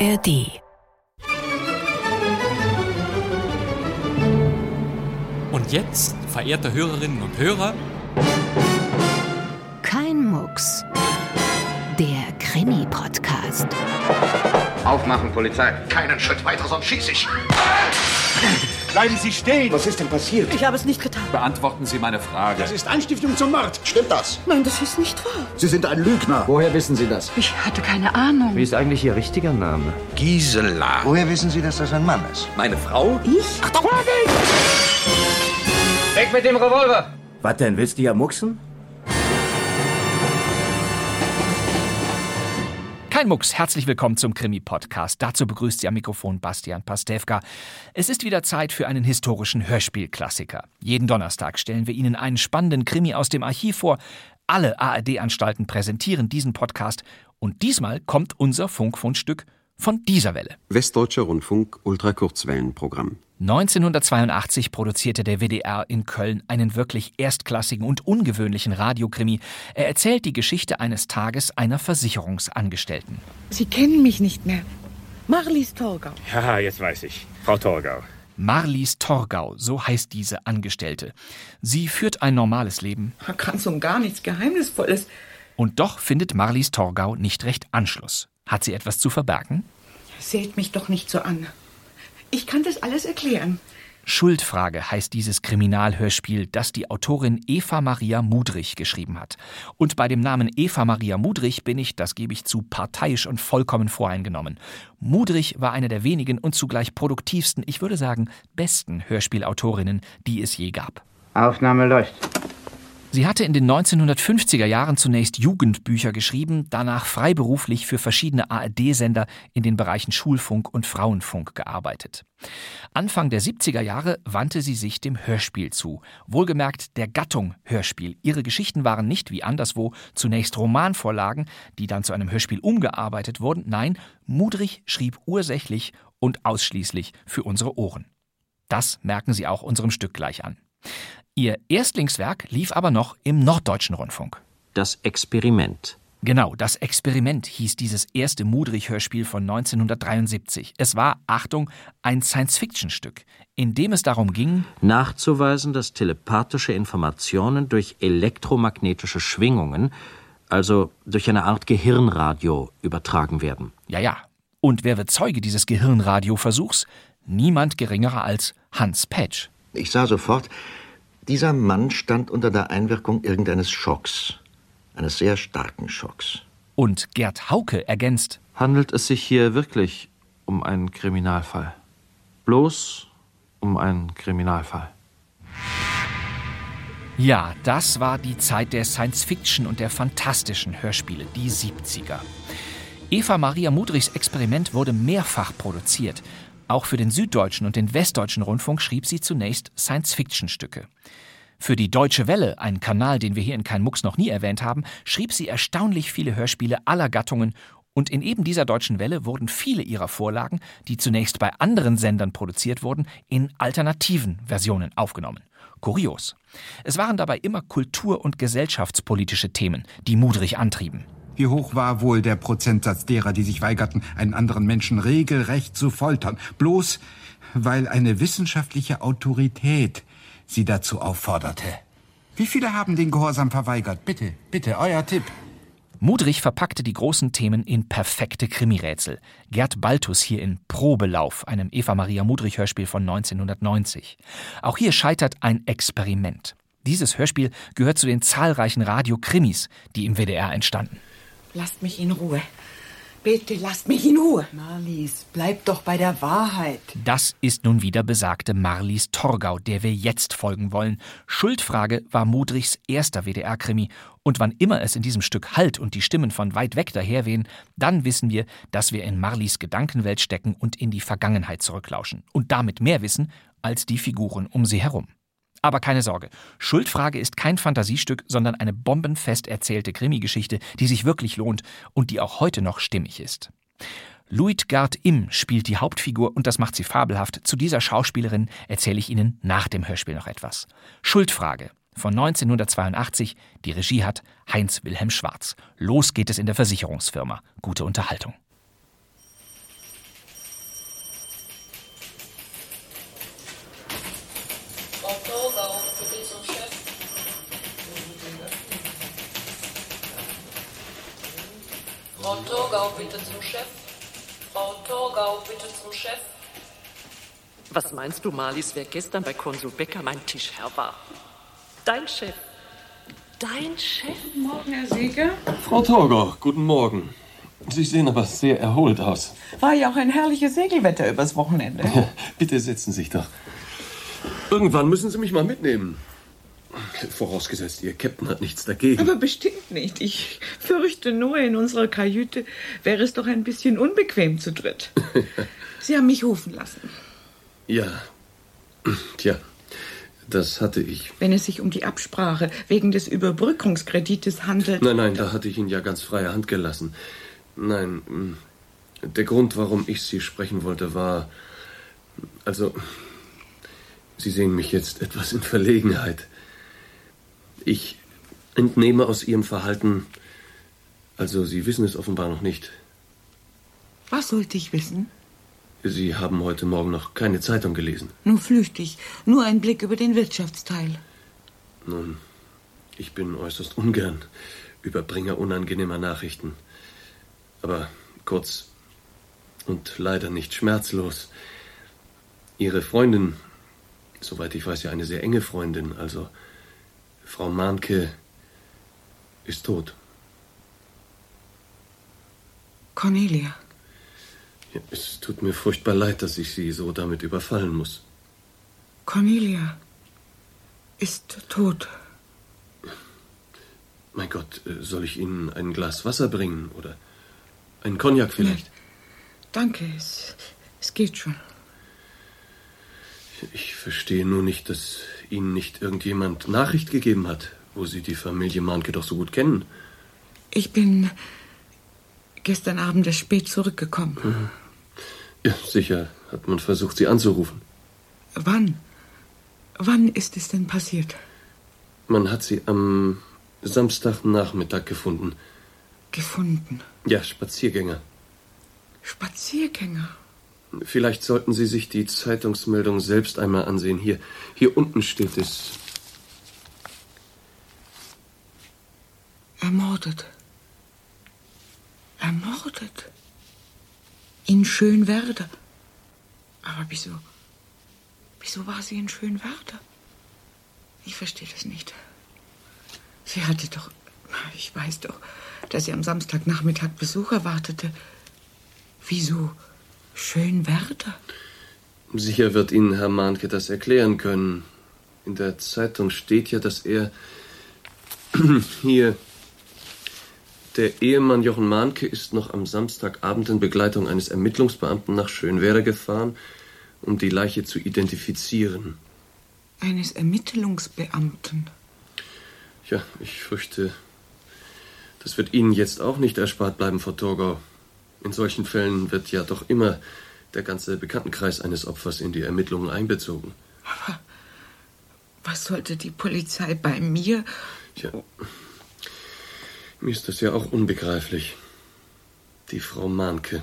ARD. Und jetzt, verehrte Hörerinnen und Hörer, Kein Mucks. Der Krimi-Podcast. Aufmachen, Polizei. Keinen Schritt weiter, sonst schieße ich. Bleiben Sie stehen! Was ist denn passiert? Ich habe es nicht getan. Beantworten Sie meine Frage. Das ist Anstiftung zum Mord. Stimmt das? Nein, das ist nicht wahr. Sie sind ein Lügner. Woher wissen Sie das? Ich hatte keine Ahnung. Wie ist eigentlich Ihr richtiger Name? Gisela. Woher wissen Sie, dass das ein Mann ist? Meine Frau? Ich? Weg mit dem Revolver! Was denn, willst du ja mucksen? Kein Mucks, herzlich willkommen zum Krimi-Podcast. Dazu begrüßt Sie am Mikrofon Bastian Pastewka. Es ist wieder Zeit für einen historischen Hörspielklassiker. Jeden Donnerstag stellen wir Ihnen einen spannenden Krimi aus dem Archiv vor. Alle ARD-Anstalten präsentieren diesen Podcast und diesmal kommt unser Funkfundstück von dieser Welle. Westdeutscher Rundfunk Ultrakurzwellenprogramm. 1982 produzierte der WDR in Köln einen wirklich erstklassigen und ungewöhnlichen Radiokrimi. Er erzählt die Geschichte eines Tages einer Versicherungsangestellten. Sie kennen mich nicht mehr. Marlies Torgau. Ja, jetzt weiß ich. Frau Torgau. Marlies Torgau, so heißt diese Angestellte. Sie führt ein normales Leben Ganz und gar nichts Geheimnisvolles. und doch findet Marlies Torgau nicht recht Anschluss. Hat sie etwas zu verbergen? Seht mich doch nicht so an. Ich kann das alles erklären. Schuldfrage heißt dieses Kriminalhörspiel, das die Autorin Eva Maria Mudrich geschrieben hat. Und bei dem Namen Eva Maria Mudrich bin ich, das gebe ich zu, parteiisch und vollkommen voreingenommen. Mudrich war eine der wenigen und zugleich produktivsten, ich würde sagen, besten Hörspielautorinnen, die es je gab. Aufnahme läuft. Sie hatte in den 1950er Jahren zunächst Jugendbücher geschrieben, danach freiberuflich für verschiedene ARD-Sender in den Bereichen Schulfunk und Frauenfunk gearbeitet. Anfang der 70er Jahre wandte sie sich dem Hörspiel zu. Wohlgemerkt der Gattung Hörspiel. Ihre Geschichten waren nicht wie anderswo zunächst Romanvorlagen, die dann zu einem Hörspiel umgearbeitet wurden. Nein, Mudrich schrieb ursächlich und ausschließlich für unsere Ohren. Das merken Sie auch unserem Stück gleich an. Ihr Erstlingswerk lief aber noch im Norddeutschen Rundfunk. Das Experiment. Genau, das Experiment hieß dieses erste Mudrich-Hörspiel von 1973. Es war, Achtung, ein Science-Fiction-Stück, in dem es darum ging, Nachzuweisen, dass telepathische Informationen durch elektromagnetische Schwingungen, also durch eine Art Gehirnradio, übertragen werden. ja, ja. Und wer wird Zeuge dieses Gehirnradioversuchs? Niemand geringerer als Hans Petsch. Ich sah sofort, dieser Mann stand unter der Einwirkung irgendeines Schocks. Eines sehr starken Schocks. Und Gerd Hauke ergänzt, Handelt es sich hier wirklich um einen Kriminalfall? Bloß um einen Kriminalfall. Ja, das war die Zeit der Science-Fiction und der fantastischen Hörspiele, die 70er. Eva Maria Mudrichs Experiment wurde mehrfach produziert. Auch für den Süddeutschen und den Westdeutschen Rundfunk schrieb sie zunächst Science-Fiction-Stücke. Für die Deutsche Welle, einen Kanal, den wir hier in Kein Mucks noch nie erwähnt haben, schrieb sie erstaunlich viele Hörspiele aller Gattungen und in eben dieser Deutschen Welle wurden viele ihrer Vorlagen, die zunächst bei anderen Sendern produziert wurden, in alternativen Versionen aufgenommen. Kurios. Es waren dabei immer kultur- und gesellschaftspolitische Themen, die Mudrich antrieben. Wie hoch war wohl der Prozentsatz derer, die sich weigerten, einen anderen Menschen regelrecht zu foltern, bloß weil eine wissenschaftliche Autorität sie dazu aufforderte? Wie viele haben den Gehorsam verweigert? Bitte, bitte, euer Tipp. Mudrich verpackte die großen Themen in perfekte Krimirätsel. Gerd Baltus hier in Probelauf, einem Eva Maria Mudrich Hörspiel von 1990. Auch hier scheitert ein Experiment. Dieses Hörspiel gehört zu den zahlreichen Radiokrimis, die im WDR entstanden. Lasst mich in Ruhe. Bitte lasst mich in Ruhe. Marlies, bleib doch bei der Wahrheit. Das ist nun wieder besagte Marlies Torgau, der wir jetzt folgen wollen. Schuldfrage war Mudrichs erster WDR-Krimi. Und wann immer es in diesem Stück halt und die Stimmen von weit weg daherwehen, dann wissen wir, dass wir in Marlies Gedankenwelt stecken und in die Vergangenheit zurücklauschen. Und damit mehr wissen als die Figuren um sie herum. Aber keine Sorge, Schuldfrage ist kein Fantasiestück, sondern eine bombenfest erzählte Krimigeschichte, die sich wirklich lohnt und die auch heute noch stimmig ist. Luitgard Im spielt die Hauptfigur und das macht sie fabelhaft. Zu dieser Schauspielerin erzähle ich Ihnen nach dem Hörspiel noch etwas. Schuldfrage von 1982. Die Regie hat Heinz Wilhelm Schwarz. Los geht es in der Versicherungsfirma. Gute Unterhaltung. Frau Torgau, bitte zum Chef. Frau Torgau, bitte zum Chef. Was meinst du, Marlies, wer gestern bei Konsul Becker mein Tischherr war? Dein Chef. Dein Chef? Guten Morgen, Herr Seeger. Frau Torgau, guten Morgen. Sie sehen aber sehr erholt aus. War ja auch ein herrliches Segelwetter übers Wochenende. Ja, bitte setzen Sie sich doch. Irgendwann müssen Sie mich mal mitnehmen. Vorausgesetzt, Ihr Captain hat nichts dagegen. Aber bestimmt nicht. Ich fürchte nur, in unserer Kajüte wäre es doch ein bisschen unbequem zu dritt. Sie haben mich rufen lassen. Ja. Tja, das hatte ich. Wenn es sich um die Absprache wegen des Überbrückungskredites handelt. Nein, nein, da hatte ich Ihnen ja ganz freie Hand gelassen. Nein, der Grund, warum ich Sie sprechen wollte, war. Also. Sie sehen mich jetzt etwas in Verlegenheit. Ich entnehme aus Ihrem Verhalten. Also, Sie wissen es offenbar noch nicht. Was sollte ich wissen? Sie haben heute Morgen noch keine Zeitung gelesen. Nur flüchtig. Nur ein Blick über den Wirtschaftsteil. Nun, ich bin äußerst ungern Überbringer unangenehmer Nachrichten. Aber kurz und leider nicht schmerzlos. Ihre Freundin, soweit ich weiß, ja eine sehr enge Freundin, also Frau Mahnke, ist tot. Cornelia. Ja, es tut mir furchtbar leid, dass ich Sie so damit überfallen muss. Cornelia ist tot. Mein Gott, äh, soll ich Ihnen ein Glas Wasser bringen oder einen Cognac vielleicht? Nein. Danke, es, es geht schon. Ich verstehe nur nicht, dass Ihnen nicht irgendjemand Nachricht gegeben hat, wo Sie die Familie Mahnke doch so gut kennen. Ich bin gestern Abend erst spät zurückgekommen. Mhm. Ja, sicher hat man versucht, Sie anzurufen. Wann? Wann ist es denn passiert? Man hat Sie am Samstagnachmittag gefunden. Gefunden? Ja, Spaziergänger. Spaziergänger? Vielleicht sollten Sie sich die Zeitungsmeldung selbst einmal ansehen. Hier, hier unten steht es. Ermordet. Ermordet. In Schönwerder. Aber wieso? Wieso war sie in Schönwerder? Ich verstehe das nicht. Sie hatte doch. Ich weiß doch, dass sie am Samstagnachmittag Besuch erwartete. Wieso Schönwerder? Sicher wird Ihnen Herr Mahnke das erklären können. In der Zeitung steht ja, dass er hier der Ehemann Jochen Mahnke ist noch am Samstagabend in Begleitung eines Ermittlungsbeamten nach Schönwerder gefahren, um die Leiche zu identifizieren. Eines Ermittlungsbeamten? Ja, ich fürchte, das wird Ihnen jetzt auch nicht erspart bleiben, Frau Torgau. In solchen Fällen wird ja doch immer der ganze Bekanntenkreis eines Opfers in die Ermittlungen einbezogen. Aber was sollte die Polizei bei mir? Ja, mir ist das ja auch unbegreiflich. Die Frau Mahnke.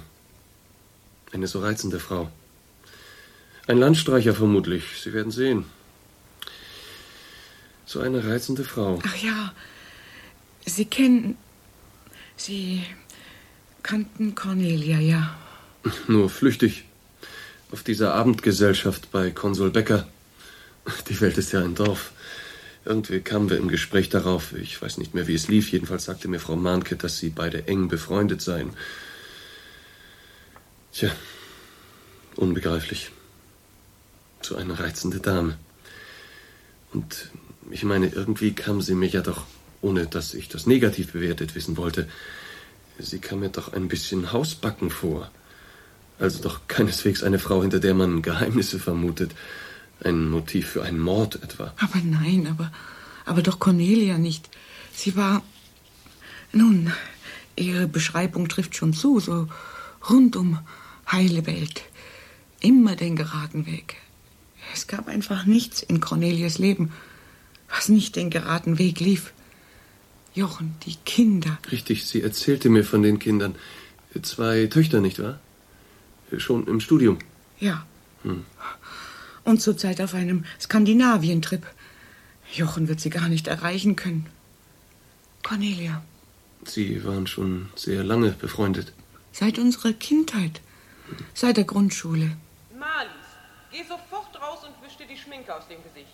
Eine so reizende Frau. Ein Landstreicher vermutlich. Sie werden sehen. So eine reizende Frau. Ach ja, Sie kennen. Sie kannten Cornelia, ja. Nur flüchtig. Auf dieser Abendgesellschaft bei Konsul Becker. Die Welt ist ja ein Dorf. Irgendwie kamen wir im Gespräch darauf. Ich weiß nicht mehr, wie es lief. Jedenfalls sagte mir Frau Mahnke, dass sie beide eng befreundet seien. Tja, unbegreiflich. So eine reizende Dame. Und ich meine, irgendwie kam sie mir ja doch, ohne dass ich das negativ bewertet wissen wollte, sie kam mir doch ein bisschen hausbacken vor. Also doch keineswegs eine Frau, hinter der man Geheimnisse vermutet. Ein Motiv für einen Mord etwa. Aber nein, aber, aber doch Cornelia nicht. Sie war. Nun, ihre Beschreibung trifft schon zu, so rundum heile Welt. Immer den geraden Weg. Es gab einfach nichts in Cornelias Leben, was nicht den geraden Weg lief. Jochen, die Kinder. Richtig, sie erzählte mir von den Kindern. Zwei Töchter, nicht wahr? Schon im Studium. Ja. Hm. Und zurzeit auf einem Skandinavientrip. Jochen wird sie gar nicht erreichen können. Cornelia. Sie waren schon sehr lange befreundet. Seit unserer Kindheit. Seit der Grundschule. Marlies, geh sofort raus und wisch dir die Schminke aus dem Gesicht.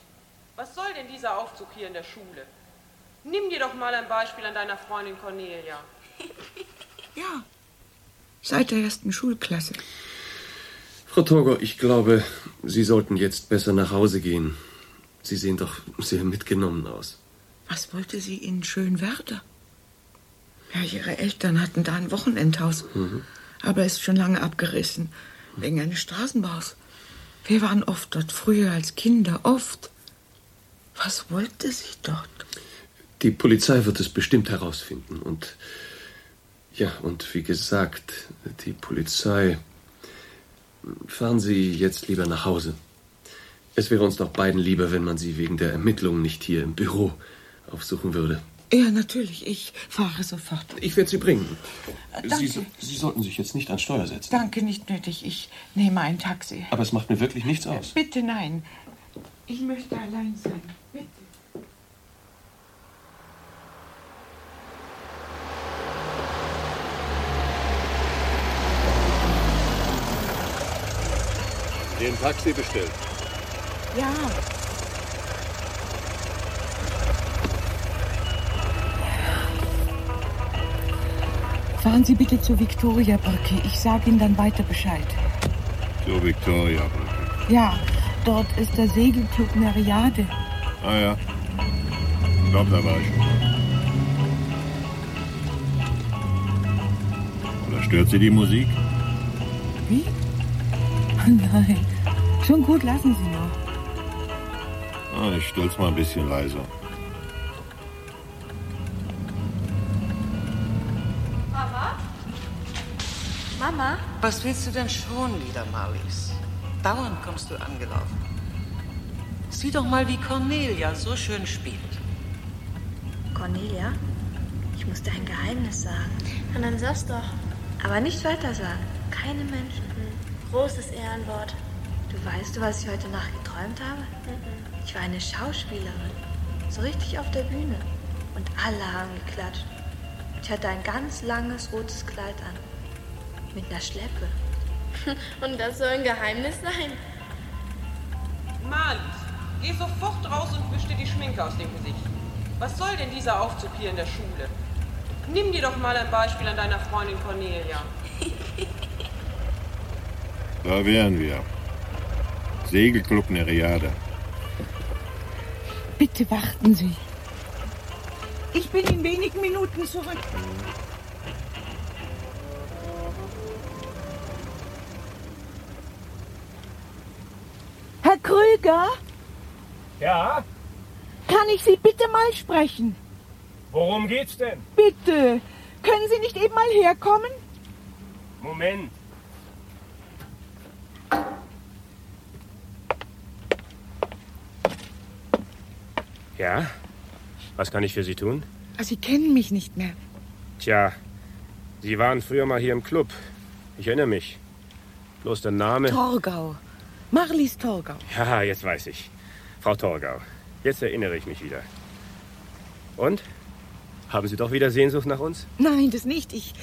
Was soll denn dieser Aufzug hier in der Schule? Nimm dir doch mal ein Beispiel an deiner Freundin Cornelia. Ja, seit der ersten Schulklasse. Frau Torgau, ich glaube, Sie sollten jetzt besser nach Hause gehen. Sie sehen doch sehr mitgenommen aus. Was wollte sie in Schönwerder? Ja, ihre Eltern hatten da ein Wochenendhaus. Mhm. Aber ist schon lange abgerissen. Wegen eines Straßenbaus. Wir waren oft dort früher als Kinder. Oft. Was wollte sie dort? Die Polizei wird es bestimmt herausfinden. Und ja, und wie gesagt, die Polizei. Fahren Sie jetzt lieber nach Hause. Es wäre uns doch beiden lieber, wenn man Sie wegen der Ermittlungen nicht hier im Büro aufsuchen würde. Ja, natürlich. Ich fahre sofort. Ich werde Sie bringen. Danke. Sie, Sie sollten sich jetzt nicht ans Steuer setzen. Danke, nicht nötig. Ich nehme ein Taxi. Aber es macht mir wirklich nichts aus. Bitte nein. Ich möchte allein sein. Bitte. Den Taxi bestellt. Ja. Fahren Sie bitte zur Viktoriabrücke. Ich sage Ihnen dann weiter Bescheid. Zur Victoria. Ja, dort ist der Segelclub Meriade. Ah ja. Ich glaube, da war ich schon. Oder stört Sie die Musik? Wie? Nein. Schon gut, lassen Sie nur. Ah, ich stell's mal ein bisschen leiser. Mama? Mama? Was willst du denn schon wieder, Marlies? Dauernd kommst du angelaufen. Sieh doch mal, wie Cornelia so schön spielt. Cornelia? Ich muss dir ein Geheimnis sagen. Und dann sag's doch. Aber nicht weiter sagen. Keine Menschen. Großes Ehrenwort. Weißt du, was ich heute Nacht geträumt habe? Ich war eine Schauspielerin. So richtig auf der Bühne. Und alle haben geklatscht. Ich hatte ein ganz langes rotes Kleid an. Mit einer Schleppe. Und das soll ein Geheimnis sein? Marlies, geh sofort raus und wisch dir die Schminke aus dem Gesicht. Was soll denn dieser Aufzug hier in der Schule? Nimm dir doch mal ein Beispiel an deiner Freundin Cornelia. Da wären wir. Segelclub Nereade. Bitte warten Sie. Ich bin in wenigen Minuten zurück. Herr Krüger, Ja? kann ich Sie bitte mal sprechen? Worum geht's denn? Bitte. Können Sie nicht eben mal herkommen? Moment. Ja? Was kann ich für Sie tun? Ah, Sie kennen mich nicht mehr. Tja, Sie waren früher mal hier im Club. Ich erinnere mich. Bloß der Name. Torgau. Marlies Torgau. Ja, jetzt weiß ich. Frau Torgau. Jetzt erinnere ich mich wieder. Und? Haben Sie doch wieder Sehnsucht nach uns? Nein, das nicht. Ich,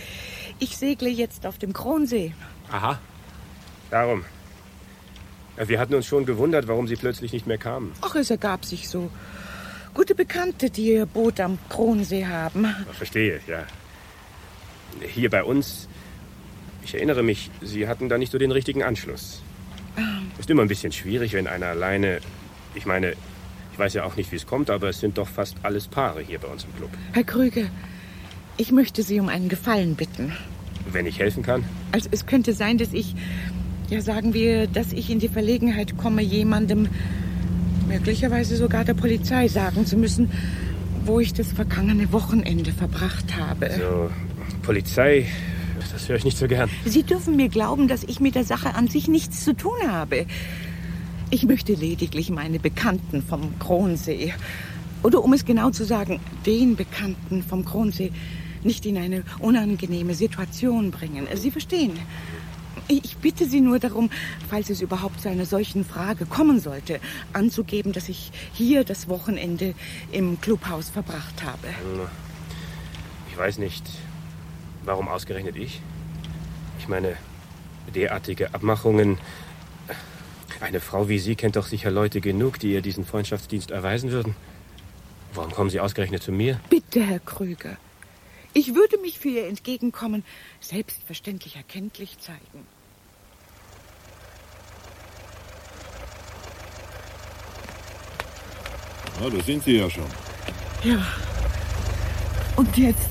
ich segle jetzt auf dem Kronsee. Aha. Darum. Wir hatten uns schon gewundert, warum Sie plötzlich nicht mehr kamen. Ach, es ergab sich so. Gute Bekannte, die ihr Boot am Kronsee haben. Verstehe, ja. Hier bei uns, ich erinnere mich, Sie hatten da nicht so den richtigen Anschluss. Ist immer ein bisschen schwierig, wenn einer alleine. Ich meine, ich weiß ja auch nicht, wie es kommt, aber es sind doch fast alles Paare hier bei uns im Club. Herr Krüger, ich möchte Sie um einen Gefallen bitten. Wenn ich helfen kann? Also es könnte sein, dass ich, ja sagen wir, dass ich in die Verlegenheit komme, jemandem, möglicherweise sogar der Polizei sagen zu müssen, wo ich das vergangene Wochenende verbracht habe. So, Polizei, das höre ich nicht so gern. Sie dürfen mir glauben, dass ich mit der Sache an sich nichts zu tun habe. Ich möchte lediglich meine Bekannten vom Kronsee, oder um es genau zu sagen, den Bekannten vom Kronsee, nicht in eine unangenehme Situation bringen. Sie verstehen. Ich bitte Sie nur darum, falls es überhaupt zu einer solchen Frage kommen sollte, anzugeben, dass ich hier das Wochenende im Clubhaus verbracht habe. Ich weiß nicht, warum ausgerechnet ich? Ich meine, derartige Abmachungen. Eine Frau wie Sie kennt doch sicher Leute genug, die ihr diesen Freundschaftsdienst erweisen würden. Warum kommen Sie ausgerechnet zu mir? Bitte, Herr Krüger. Ich würde mich für Ihr Entgegenkommen selbstverständlich erkenntlich zeigen. Ja, da sind Sie ja schon. Ja. Und jetzt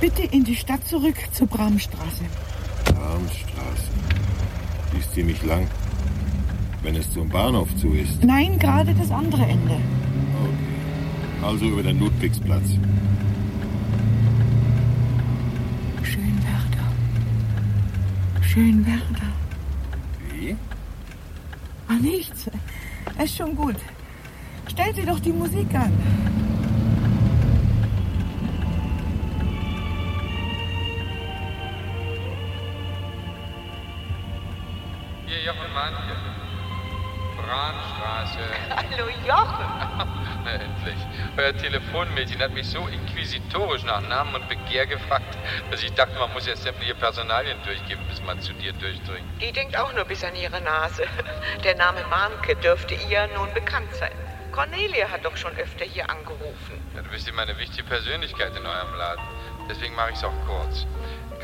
bitte in die Stadt zurück zur Bramstraße. Bramstraße. Die ist ziemlich lang. Wenn es zum Bahnhof zu ist. Nein, gerade das andere Ende. Also über den Ludwigsplatz. Schönwerder. Schönwerder. Wie? Ah, nichts. Ist schon gut. Stell Sie doch die Musik an. Hier, Jochen Mahnke. Brahnstraße. Hallo Jochen. Na, endlich. Euer Telefonmädchen hat mich so inquisitorisch nach Namen und Begehr gefragt, dass ich dachte, man muss jetzt sämtliche Personalien durchgeben, bis man zu dir durchdringt. Die denkt auch nur bis an ihre Nase. Der Name Mahnke dürfte ihr nun bekannt sein. Cornelia hat doch schon öfter hier angerufen. Ja, du bist immer eine wichtige Persönlichkeit in eurem Laden. Deswegen mache ich es auch kurz.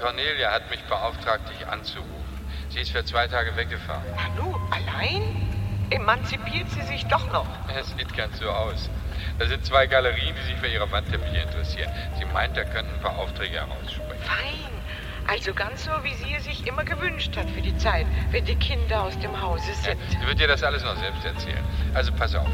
Cornelia hat mich beauftragt, dich anzurufen. Sie ist für zwei Tage weggefahren. Nanu, allein? Emanzipiert sie sich doch noch. Es sieht ganz so aus. Da sind zwei Galerien, die sich für ihre Wandteppiche interessieren. Sie meint, da könnten ein paar Aufträge herausspringen. Fein. Also ganz so, wie sie es sich immer gewünscht hat für die Zeit, wenn die Kinder aus dem Hause sind. Ja, sie wird dir das alles noch selbst erzählen. Also pass auf.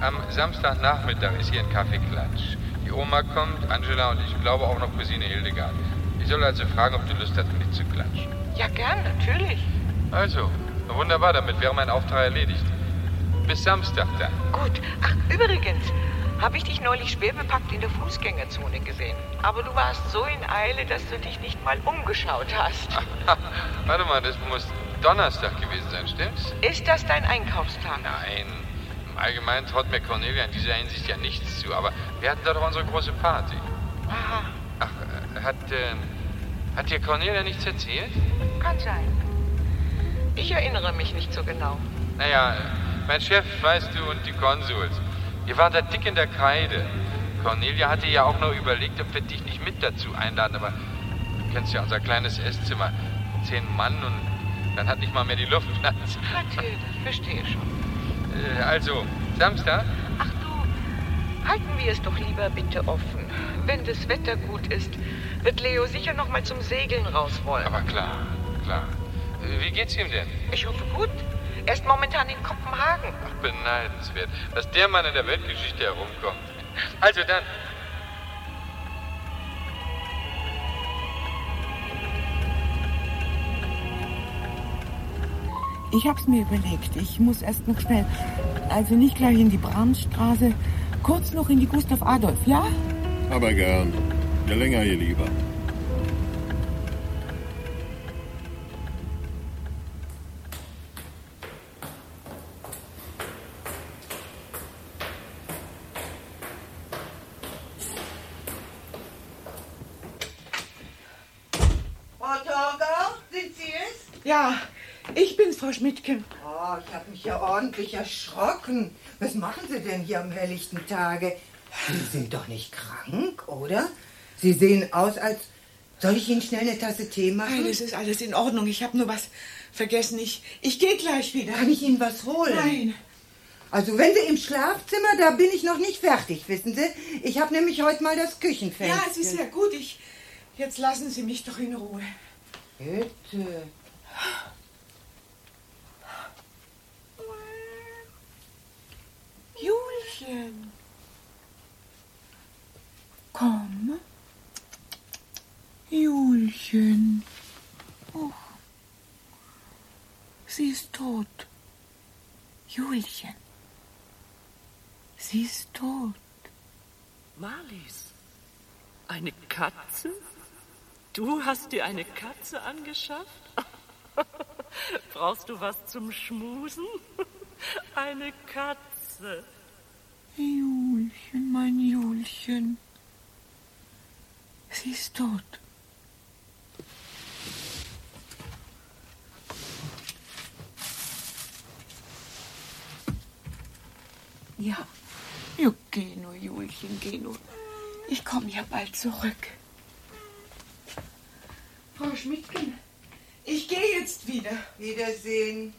Am Samstagnachmittag ist hier ein Kaffee Klatsch. Die Oma kommt, Angela und ich glaube auch noch Cousine Hildegard. Ich soll also fragen, ob du Lust hast, mitzuklatschen. Ja, gern, natürlich. Also, wunderbar, damit wäre mein Auftrag erledigt. Bis Samstag dann. Gut. Ach, übrigens, habe ich dich neulich schwer bepackt in der Fußgängerzone gesehen. Aber du warst so in Eile, dass du dich nicht mal umgeschaut hast. Warte mal, das muss Donnerstag gewesen sein, stimmt's? Ist das dein Einkaufstag? Nein. Im Allgemeinen traut mir Cornelia in dieser Hinsicht ja nichts zu, aber wir hatten da doch unsere große Party. Aha, Ach, äh, hat, äh, hat dir Cornelia nichts erzählt? kann sein. Ich erinnere mich nicht so genau. Naja, mein Chef, weißt du, und die Konsuls, die waren da dick in der Kreide. Cornelia hatte ja auch noch überlegt, ob wir dich nicht mit dazu einladen, aber du kennst ja unser kleines Esszimmer. Zehn Mann und dann hat nicht mal mehr die Luft Platz. Natürlich, verstehe schon. Äh, also, Samstag? Halten wir es doch lieber bitte offen. Wenn das Wetter gut ist, wird Leo sicher noch mal zum Segeln raus wollen. Aber klar, klar. Äh, Wie geht's ihm denn? Ich hoffe gut. Er ist momentan in Kopenhagen. Ach, beneidenswert, dass der Mann in der Weltgeschichte herumkommt. Also dann. Ich hab's mir überlegt. Ich muss erst noch schnell. Also nicht gleich in die Bramstraße, kurz noch in die Gustav Adolf, ja? Aber gern. Je länger, je lieber. Ja, ich bin's, Frau Schmidtke. Oh, ich habe mich ja ordentlich erschrocken. Was machen Sie denn hier am helllichten Tage? Sie sind doch nicht krank, oder? Sie sehen aus, als... Soll ich Ihnen schnell eine Tasse Tee machen? Nein, es ist alles in Ordnung. Ich habe nur was vergessen. Ich, ich gehe gleich wieder. Kann ich Ihnen was holen? Nein. Also wenn Sie im Schlafzimmer, da bin ich noch nicht fertig, wissen Sie? Ich habe nämlich heute mal das Küchenfenster. Ja, es ist ja gut. Ich, jetzt lassen Sie mich doch in Ruhe. Bitte. Julchen. Komm. Julchen. Oh. Sie ist tot. Julchen. Sie ist tot. Marlies, eine Katze? Du hast dir eine Katze angeschafft? Brauchst du was zum Schmusen? Eine Katze. Julchen, mein Julchen. Sie ist tot. Ja, ja, geh nur, Julchen, geh nur. Ich komme ja bald zurück. Frau Schmidtgen, ich gehe jetzt wieder. Wiedersehen.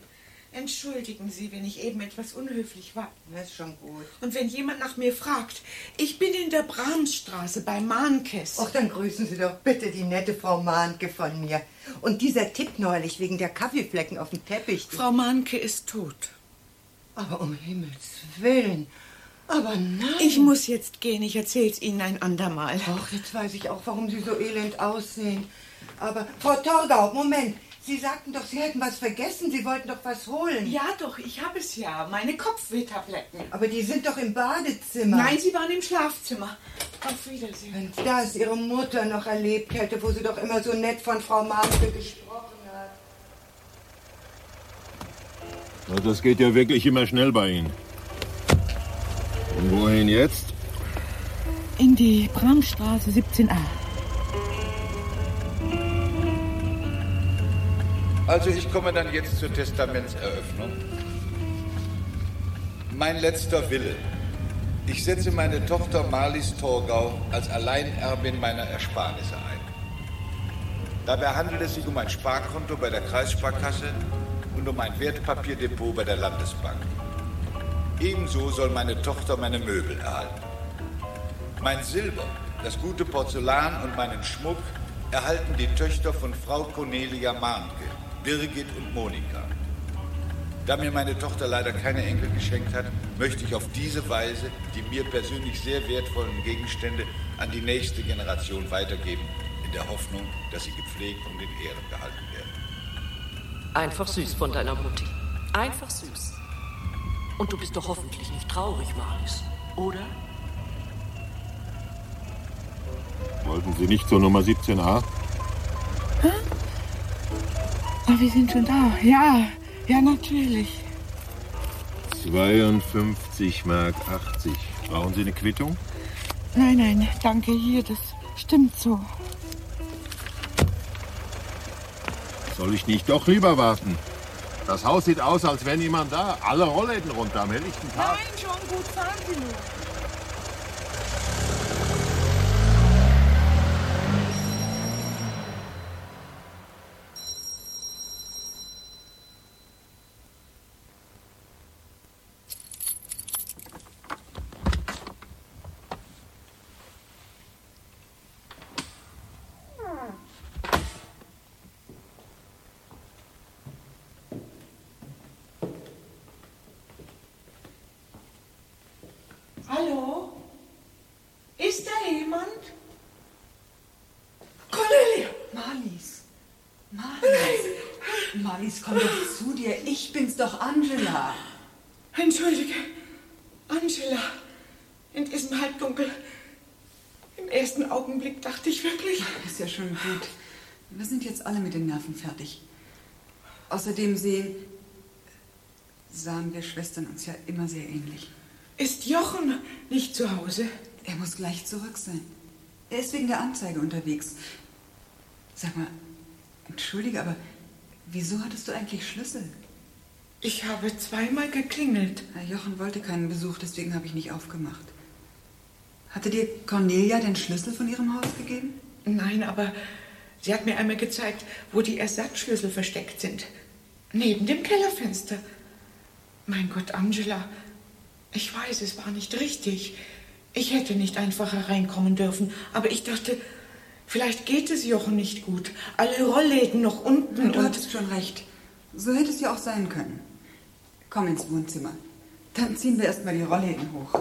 Entschuldigen Sie, wenn ich eben etwas unhöflich war. Das ist schon gut. Und wenn jemand nach mir fragt, ich bin in der Brahmsstraße bei Mahnkes. Och, dann grüßen Sie doch bitte die nette Frau Mahnke von mir. Und dieser Tipp neulich wegen der Kaffeeflecken auf dem Teppich. Frau Mahnke ist tot. Aber um Himmels Willen. Aber nein. Ich muss jetzt gehen, ich erzähl's Ihnen ein andermal. Ach, jetzt weiß ich auch, warum Sie so elend aussehen. Aber, Frau Torgau, Moment. Sie sagten doch, Sie hätten was vergessen. Sie wollten doch was holen. Ja, doch, ich habe es ja. Meine Kopfwehtabletten. Aber die sind doch im Badezimmer. Nein, sie waren im Schlafzimmer. Auf Wiedersehen. Wenn das Ihre Mutter noch erlebt hätte, wo sie doch immer so nett von Frau Mahnke gesprochen hat. Na, das geht ja wirklich immer schnell bei Ihnen. Und wohin jetzt? In die Bramstraße 17a. Also ich komme dann jetzt zur Testamentseröffnung. Mein letzter Wille. Ich setze meine Tochter Marlies Torgau als Alleinerbin meiner Ersparnisse ein. Dabei handelt es sich um ein Sparkonto bei der Kreissparkasse und um ein Wertpapierdepot bei der Landesbank. Ebenso soll meine Tochter meine Möbel erhalten. Mein Silber, das gute Porzellan und meinen Schmuck erhalten die Töchter von Frau Cornelia Mahnke, Birgit und Monika. Da mir meine Tochter leider keine Enkel geschenkt hat, möchte ich auf diese Weise die mir persönlich sehr wertvollen Gegenstände an die nächste Generation weitergeben, in der Hoffnung, dass sie gepflegt und in Ehren gehalten werden. Einfach süß von deiner Mutti. Einfach süß. Und du bist doch hoffentlich nicht traurig, Marlies, oder? Wollten Sie nicht zur Nummer 17a? Ah, wir sind schon da. Ja, ja, natürlich. 52 Mark 80. Brauchen Sie eine Quittung? Nein, nein, danke hier, das stimmt so. Soll ich nicht doch lieber warten? Das Haus sieht aus, als wäre niemand da. Alle Rollläden runter am helllichten Tag. Nein, schon gut, fahren Sie nur. Hallo? Ist da jemand? Cornelia! Marlies. Marlies. Marlies, komm doch zu dir. Ich bin's doch, Angela. Entschuldige, Angela. In diesem Halbdunkel. Im ersten Augenblick dachte ich wirklich. Ist ja schon gut. Wir sind jetzt alle mit den Nerven fertig. Außerdem sehen, sahen wir Schwestern uns ja immer sehr ähnlich. Ist Jochen nicht zu Hause? Er muss gleich zurück sein. Er ist wegen der Anzeige unterwegs. Sag mal, entschuldige, aber wieso hattest du eigentlich Schlüssel? Ich habe zweimal geklingelt. Na, Jochen wollte keinen Besuch, deswegen habe ich nicht aufgemacht. Hatte dir Cornelia den Schlüssel von ihrem Haus gegeben? Nein, aber sie hat mir einmal gezeigt, wo die Ersatzschlüssel versteckt sind. Neben dem Kellerfenster. Mein Gott, Angela, ich weiß, es war nicht richtig. Ich hätte nicht einfach hereinkommen dürfen, aber ich dachte, vielleicht geht es Jochen nicht gut. Alle Rollläden noch unten du hattest schon recht. So hätte es ja auch sein können. Komm ins Wohnzimmer. Dann ziehen wir erstmal die Rollläden hoch.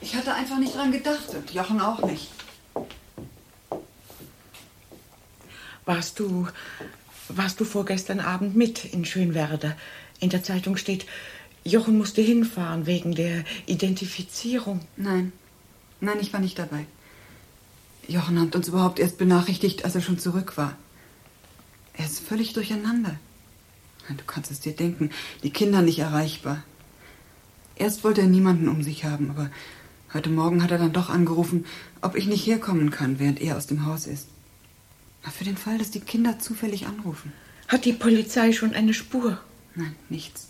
Ich hatte einfach nicht dran gedacht und Jochen auch nicht. Warst du, warst du vorgestern Abend mit in Schönwerder? In der Zeitung steht, Jochen musste hinfahren wegen der Identifizierung. Nein. Nein, ich war nicht dabei. Jochen hat uns überhaupt erst benachrichtigt, als er schon zurück war. Er ist völlig durcheinander. Du kannst es dir denken, die Kinder nicht erreichbar. Erst wollte er niemanden um sich haben, aber heute Morgen hat er dann doch angerufen, ob ich nicht herkommen kann, während er aus dem Haus ist. Na, für den Fall, dass die Kinder zufällig anrufen. Hat die Polizei schon eine Spur? Nein, nichts.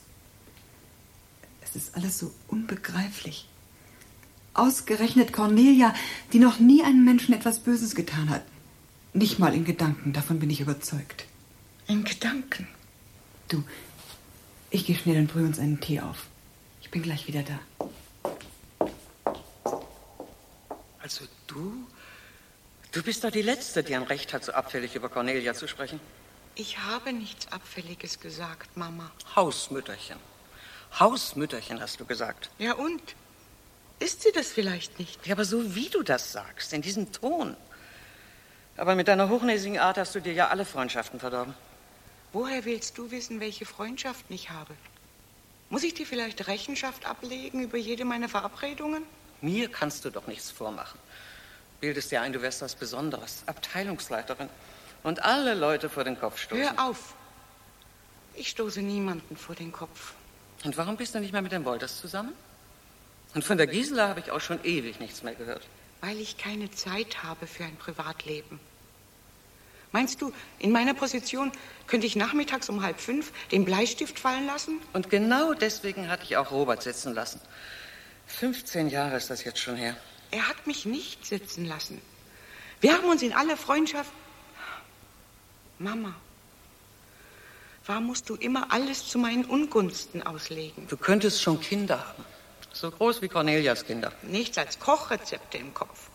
Es ist alles so unbegreiflich. Ausgerechnet Cornelia, die noch nie einem Menschen etwas Böses getan hat. Nicht mal in Gedanken, davon bin ich überzeugt. In Gedanken? Du, ich gehe schnell und brühe uns einen Tee auf. Ich bin gleich wieder da. Also du? Du bist doch die Letzte, die ein Recht hat, so abfällig über Cornelia zu sprechen. Ich habe nichts Abfälliges gesagt, Mama. Hausmütterchen. Hausmütterchen hast du gesagt. Ja und? Ist sie das vielleicht nicht? Ja, aber so wie du das sagst, in diesem Ton. Aber mit deiner hochnäsigen Art hast du dir ja alle Freundschaften verdorben. Woher willst du wissen, welche Freundschaften ich habe? Muss ich dir vielleicht Rechenschaft ablegen über jede meiner Verabredungen? Mir kannst du doch nichts vormachen. Bildest dir ein, du wärst was Besonderes, Abteilungsleiterin und alle Leute vor den Kopf stoßen. Hör auf. Ich stoße niemanden vor den Kopf. Und warum bist du nicht mehr mit den Wolters zusammen? Und von der Gisela habe ich auch schon ewig nichts mehr gehört. Weil ich keine Zeit habe für ein Privatleben. Meinst du, in meiner Position könnte ich nachmittags um halb fünf den Bleistift fallen lassen? Und genau deswegen hatte ich auch Robert sitzen lassen. 15 Jahre ist das jetzt schon her. Er hat mich nicht sitzen lassen. Wir haben uns in aller Freundschaft. Mama, warum musst du immer alles zu meinen Ungunsten auslegen? Du könntest schon Kinder haben. So groß wie Cornelias Kinder. Nichts als Kochrezepte im Kopf.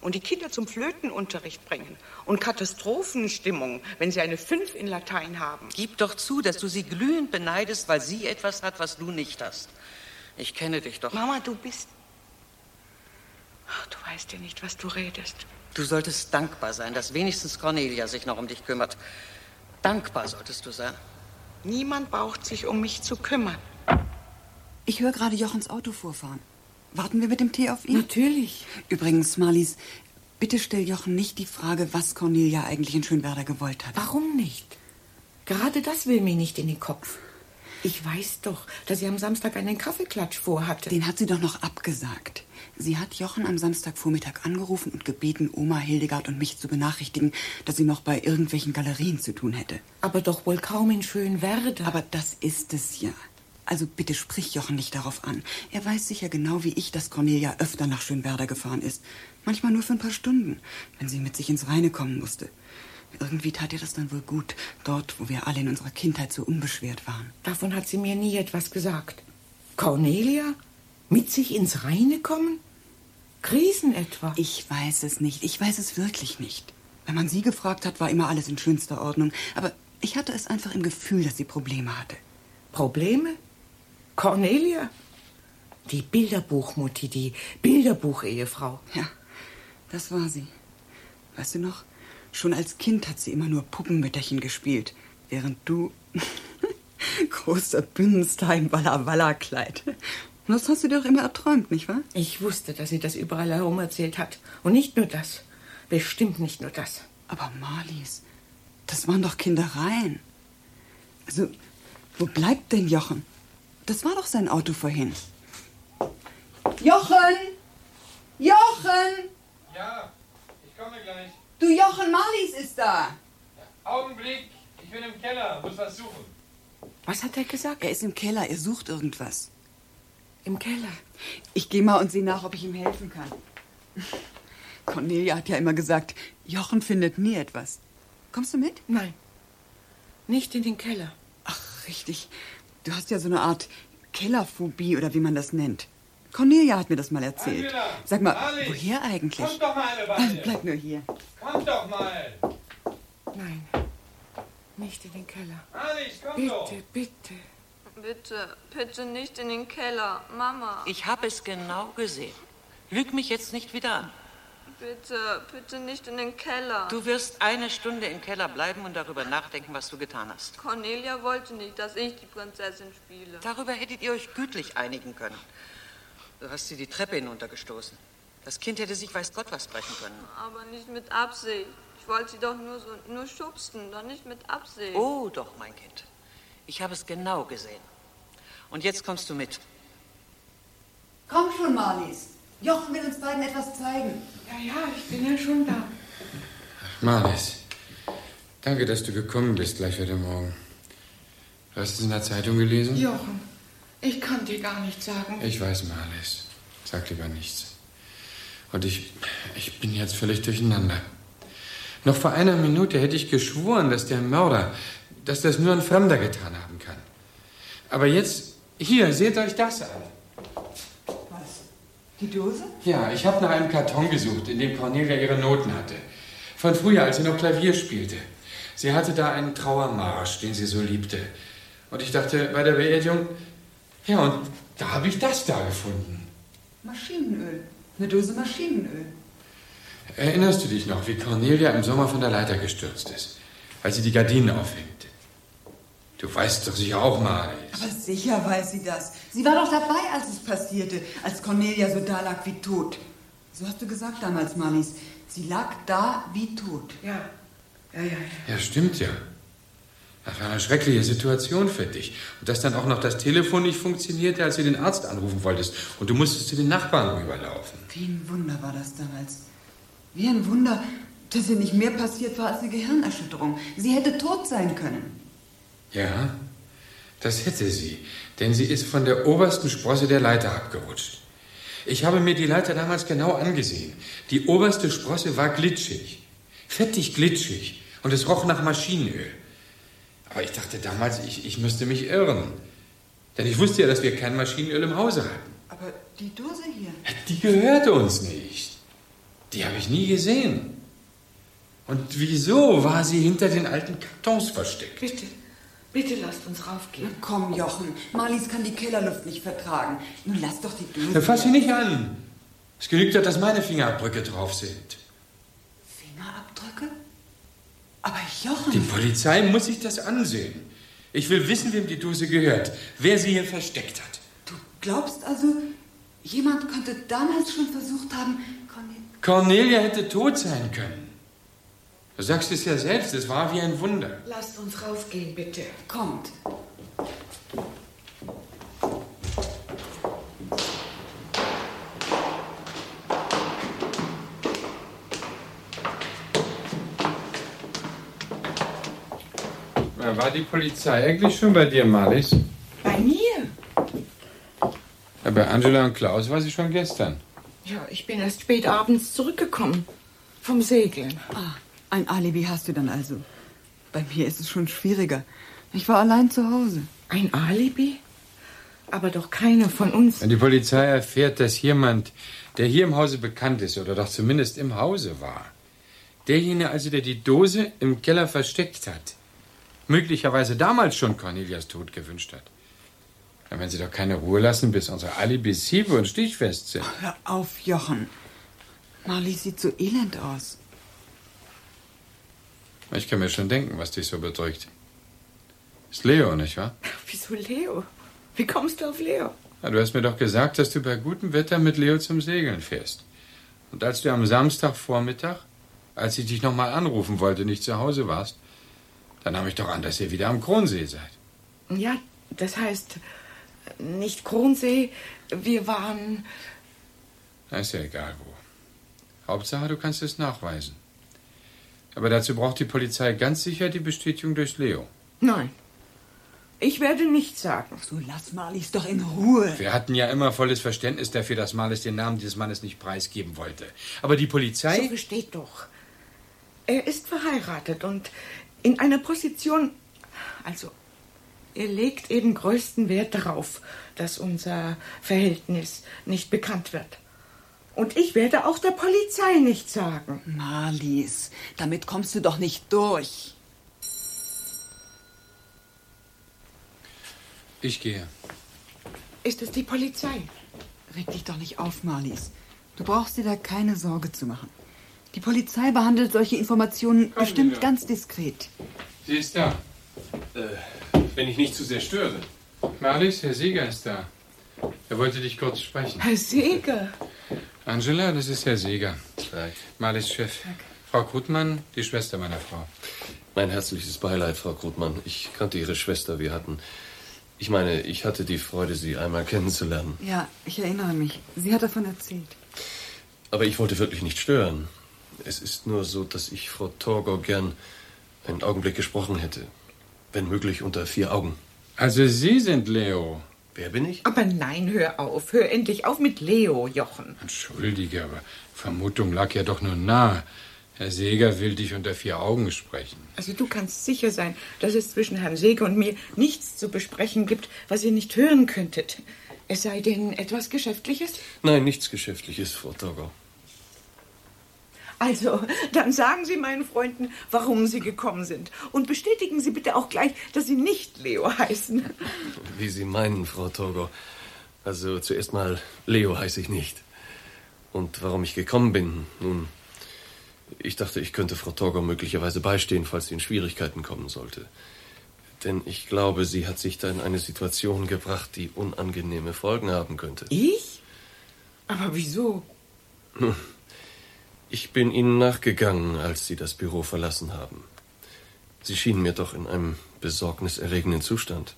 Und die Kinder zum Flötenunterricht bringen. Und Katastrophenstimmung, wenn sie eine Fünf in Latein haben. Gib doch zu, dass du sie glühend beneidest, weil sie etwas hat, was du nicht hast. Ich kenne dich doch. Mama, du bist. Ach, du weißt ja nicht, was du redest. Du solltest dankbar sein, dass wenigstens Cornelia sich noch um dich kümmert. Dankbar solltest du sein. Niemand braucht sich um mich zu kümmern. Ich höre gerade Jochens Auto vorfahren. Warten wir mit dem Tee auf ihn? Natürlich. Übrigens, Marlies, bitte stell Jochen nicht die Frage, was Cornelia eigentlich in Schönwerder gewollt hat. Warum nicht? Gerade das will mir nicht in den Kopf. Ich weiß doch, dass sie am Samstag einen Kaffeeklatsch vorhatte. Den hat sie doch noch abgesagt. Sie hat Jochen am Samstagvormittag angerufen und gebeten, Oma Hildegard und mich zu benachrichtigen, dass sie noch bei irgendwelchen Galerien zu tun hätte. Aber doch wohl kaum in Schönwerder. Aber das ist es ja. Also bitte sprich Jochen nicht darauf an. Er weiß sicher genau wie ich, dass Cornelia öfter nach Schönwerder gefahren ist. Manchmal nur für ein paar Stunden, wenn sie mit sich ins Reine kommen musste. Irgendwie tat ihr das dann wohl gut, dort, wo wir alle in unserer Kindheit so unbeschwert waren. Davon hat sie mir nie etwas gesagt. Cornelia? Mit sich ins Reine kommen? Krisen etwa? Ich weiß es nicht. Ich weiß es wirklich nicht. Wenn man sie gefragt hat, war immer alles in schönster Ordnung. Aber ich hatte es einfach im Gefühl, dass sie Probleme hatte. Probleme? Cornelia? Die Bilderbuchmutti, die Bilderbuchehefrau. Ja, das war sie. Weißt du noch? Schon als Kind hat sie immer nur Puppenmütterchen gespielt, während du großer Bühnenstar im Walla-Walla-Kleid. Und das hast du dir doch immer erträumt, nicht wahr? Ich wusste, dass sie das überall herum erzählt hat. Und nicht nur das. Bestimmt nicht nur das. Aber Marlies, das waren doch Kindereien. Also, wo bleibt denn Jochen? Das war doch sein Auto vorhin. Jochen! Jochen! Ja, ich komme gleich. Du, Jochen, Marlies ist da. Augenblick, ich bin im Keller, muss was suchen. Was hat er gesagt? Er ist im Keller, er sucht irgendwas. Im Keller? Ich gehe mal und sehe nach, ob ich ihm helfen kann. Cornelia hat ja immer gesagt, Jochen findet nie etwas. Kommst du mit? Nein. Nicht in den Keller. Ach, richtig. Du hast ja so eine Art Kellerphobie oder wie man das nennt. Cornelia hat mir das mal erzählt. Angela, Sag mal, Marlies, woher eigentlich? Komm doch mal eine Weile. Bleib nur hier. Komm doch mal. Nein. Nicht in den Keller. Alice, komm bitte, doch. bitte. Bitte, bitte nicht in den Keller. Mama. Ich habe es genau gesehen. Lüg mich jetzt nicht wieder an. Bitte, bitte nicht in den Keller. Du wirst eine Stunde im Keller bleiben und darüber nachdenken, was du getan hast. Cornelia wollte nicht, dass ich die Prinzessin spiele. Darüber hättet ihr euch gütlich einigen können. Du hast sie die Treppe hinuntergestoßen. Das Kind hätte sich weiß Gott was brechen können. Aber nicht mit Absicht. Ich wollte sie doch nur so nur schubsen, doch nicht mit Absicht. Oh, doch, mein Kind. Ich habe es genau gesehen. Und jetzt kommst du mit. Komm schon, Marlies. Jochen will uns beiden etwas zeigen. Ja, ja, ich bin ja schon da. Marlies, danke, dass du gekommen bist gleich heute Morgen. Du hast es in der Zeitung gelesen? Jochen, ich kann dir gar nichts sagen. Ich weiß, Marlies. Sag lieber nichts. Und ich, ich bin jetzt völlig durcheinander. Noch vor einer Minute hätte ich geschworen, dass der Mörder, dass das nur ein Fremder getan haben kann. Aber jetzt, hier, seht euch das an. Die Dose? Ja, ich habe nach einem Karton gesucht, in dem Cornelia ihre Noten hatte. Von früher, als sie noch Klavier spielte. Sie hatte da einen Trauermarsch, den sie so liebte. Und ich dachte bei der Beerdigung, ja, und da habe ich das da gefunden. Maschinenöl. Eine Dose Maschinenöl. Erinnerst du dich noch, wie Cornelia im Sommer von der Leiter gestürzt ist, als sie die Gardinen aufhängte? Du weißt doch sicher auch, Marlies. Aber sicher weiß sie das. Sie war doch dabei, als es passierte, als Cornelia so da lag wie tot. So hast du gesagt damals, Marlies. Sie lag da wie tot. Ja. Ja, ja, ja. Ja, stimmt ja. Das war eine schreckliche Situation für dich. Und dass dann auch noch das Telefon nicht funktionierte, als du den Arzt anrufen wolltest. Und du musstest zu den Nachbarn rüberlaufen. Wie ein Wunder war das damals. Wie ein Wunder, dass ihr nicht mehr passiert war als eine Gehirnerschütterung. Sie hätte tot sein können. Ja, das hätte sie. Denn sie ist von der obersten Sprosse der Leiter abgerutscht. Ich habe mir die Leiter damals genau angesehen. Die oberste Sprosse war glitschig. Fettig glitschig. Und es roch nach Maschinenöl. Aber ich dachte damals, ich, ich müsste mich irren. Denn ich wusste ja, dass wir kein Maschinenöl im Hause hatten. Aber die Dose hier. Die gehörte uns nicht. Die habe ich nie gesehen. Und wieso war sie hinter den alten Kartons versteckt? Bitte, bitte lasst uns raufgehen. Komm, Jochen. Marlies kann die Kellerluft nicht vertragen. Nun lass doch die Dose. Dann fass sie nicht an. Es genügt ja, dass meine Fingerabdrücke drauf sind. Fingerabdrücke? Aber Jochen. Die Polizei muss sich das ansehen. Ich will wissen, wem die Dose gehört. Wer sie hier versteckt hat. Glaubst also, jemand könnte damals schon versucht haben, Cornelia hätte tot sein können. Du sagst es ja selbst, es war wie ein Wunder. Lasst uns raufgehen, bitte. Kommt. War die Polizei eigentlich schon bei dir, Marlies? Bei mir? Ja, bei Angela und Klaus war sie schon gestern. Ja, ich bin erst spät abends zurückgekommen. Vom Segeln. Ah, ein Alibi hast du dann also. Bei mir ist es schon schwieriger. Ich war allein zu Hause. Ein Alibi? Aber doch keiner von uns. Wenn die Polizei erfährt, dass jemand, der hier im Hause bekannt ist oder doch zumindest im Hause war, derjenige also, der die Dose im Keller versteckt hat, möglicherweise damals schon Cornelias Tod gewünscht hat, dann werden sie doch keine Ruhe lassen, bis unsere Alibis hiebe und stichfest sind. Hör auf, Jochen. Marlies sieht so elend aus. Ich kann mir schon denken, was dich so bedrückt. Ist Leo, nicht wahr? Wieso Leo? Wie kommst du auf Leo? Ja, du hast mir doch gesagt, dass du bei gutem Wetter mit Leo zum Segeln fährst. Und als du am Samstagvormittag, als ich dich nochmal anrufen wollte, nicht zu Hause warst, dann nahm ich doch an, dass ihr wieder am Kronsee seid. Ja, das heißt, nicht Kronsee, wir waren. Na, ist ja egal wo. Hauptsache, du kannst es nachweisen. Aber dazu braucht die Polizei ganz sicher die Bestätigung durch Leo. Nein. Ich werde nichts sagen. So lass Marlies doch in Ruhe. Wir hatten ja immer volles Verständnis dafür, dass Marlies den Namen dieses Mannes nicht preisgeben wollte. Aber die Polizei. So versteht doch. Er ist verheiratet und in einer Position. Also, er legt eben größten Wert darauf, dass unser Verhältnis nicht bekannt wird. Und ich werde auch der Polizei nichts sagen. Marlies, damit kommst du doch nicht durch. Ich gehe. Ist es die Polizei? Reg dich doch nicht auf, Marlies. Du brauchst dir da keine Sorge zu machen. Die Polizei behandelt solche Informationen Komm, bestimmt Leo. ganz diskret. Sie ist da. Äh, wenn ich nicht zu sehr störe. Marlies, Herr Sieger ist da. Er wollte dich kurz sprechen. Herr Seeger. Angela, das ist Herr Seeger. Marlies Chef. Frau Krutmann, die Schwester meiner Frau. Mein herzliches Beileid, Frau Krutmann. Ich kannte Ihre Schwester. Wir hatten. Ich meine, ich hatte die Freude, Sie einmal kennenzulernen. Ja, ich erinnere mich. Sie hat davon erzählt. Aber ich wollte wirklich nicht stören. Es ist nur so, dass ich Frau Torgau gern einen Augenblick gesprochen hätte. Wenn möglich unter vier Augen. Also Sie sind Leo. Wer bin ich? Aber nein, hör auf. Hör endlich auf mit Leo, Jochen. Entschuldige, aber Vermutung lag ja doch nur nahe. Herr Seeger will dich unter vier Augen sprechen. Also du kannst sicher sein, dass es zwischen Herrn Seeger und mir nichts zu besprechen gibt, was ihr nicht hören könntet. Es sei denn etwas Geschäftliches? Nein, nichts Geschäftliches, Frau Torgau. Also, dann sagen Sie meinen Freunden, warum Sie gekommen sind. Und bestätigen Sie bitte auch gleich, dass Sie nicht Leo heißen. Wie Sie meinen, Frau Torgau. Also zuerst mal, Leo heiße ich nicht. Und warum ich gekommen bin, nun, ich dachte, ich könnte Frau Torgau möglicherweise beistehen, falls sie in Schwierigkeiten kommen sollte. Denn ich glaube, sie hat sich da in eine Situation gebracht, die unangenehme Folgen haben könnte. Ich? Aber wieso? Ich bin Ihnen nachgegangen, als Sie das Büro verlassen haben. Sie schienen mir doch in einem besorgniserregenden Zustand.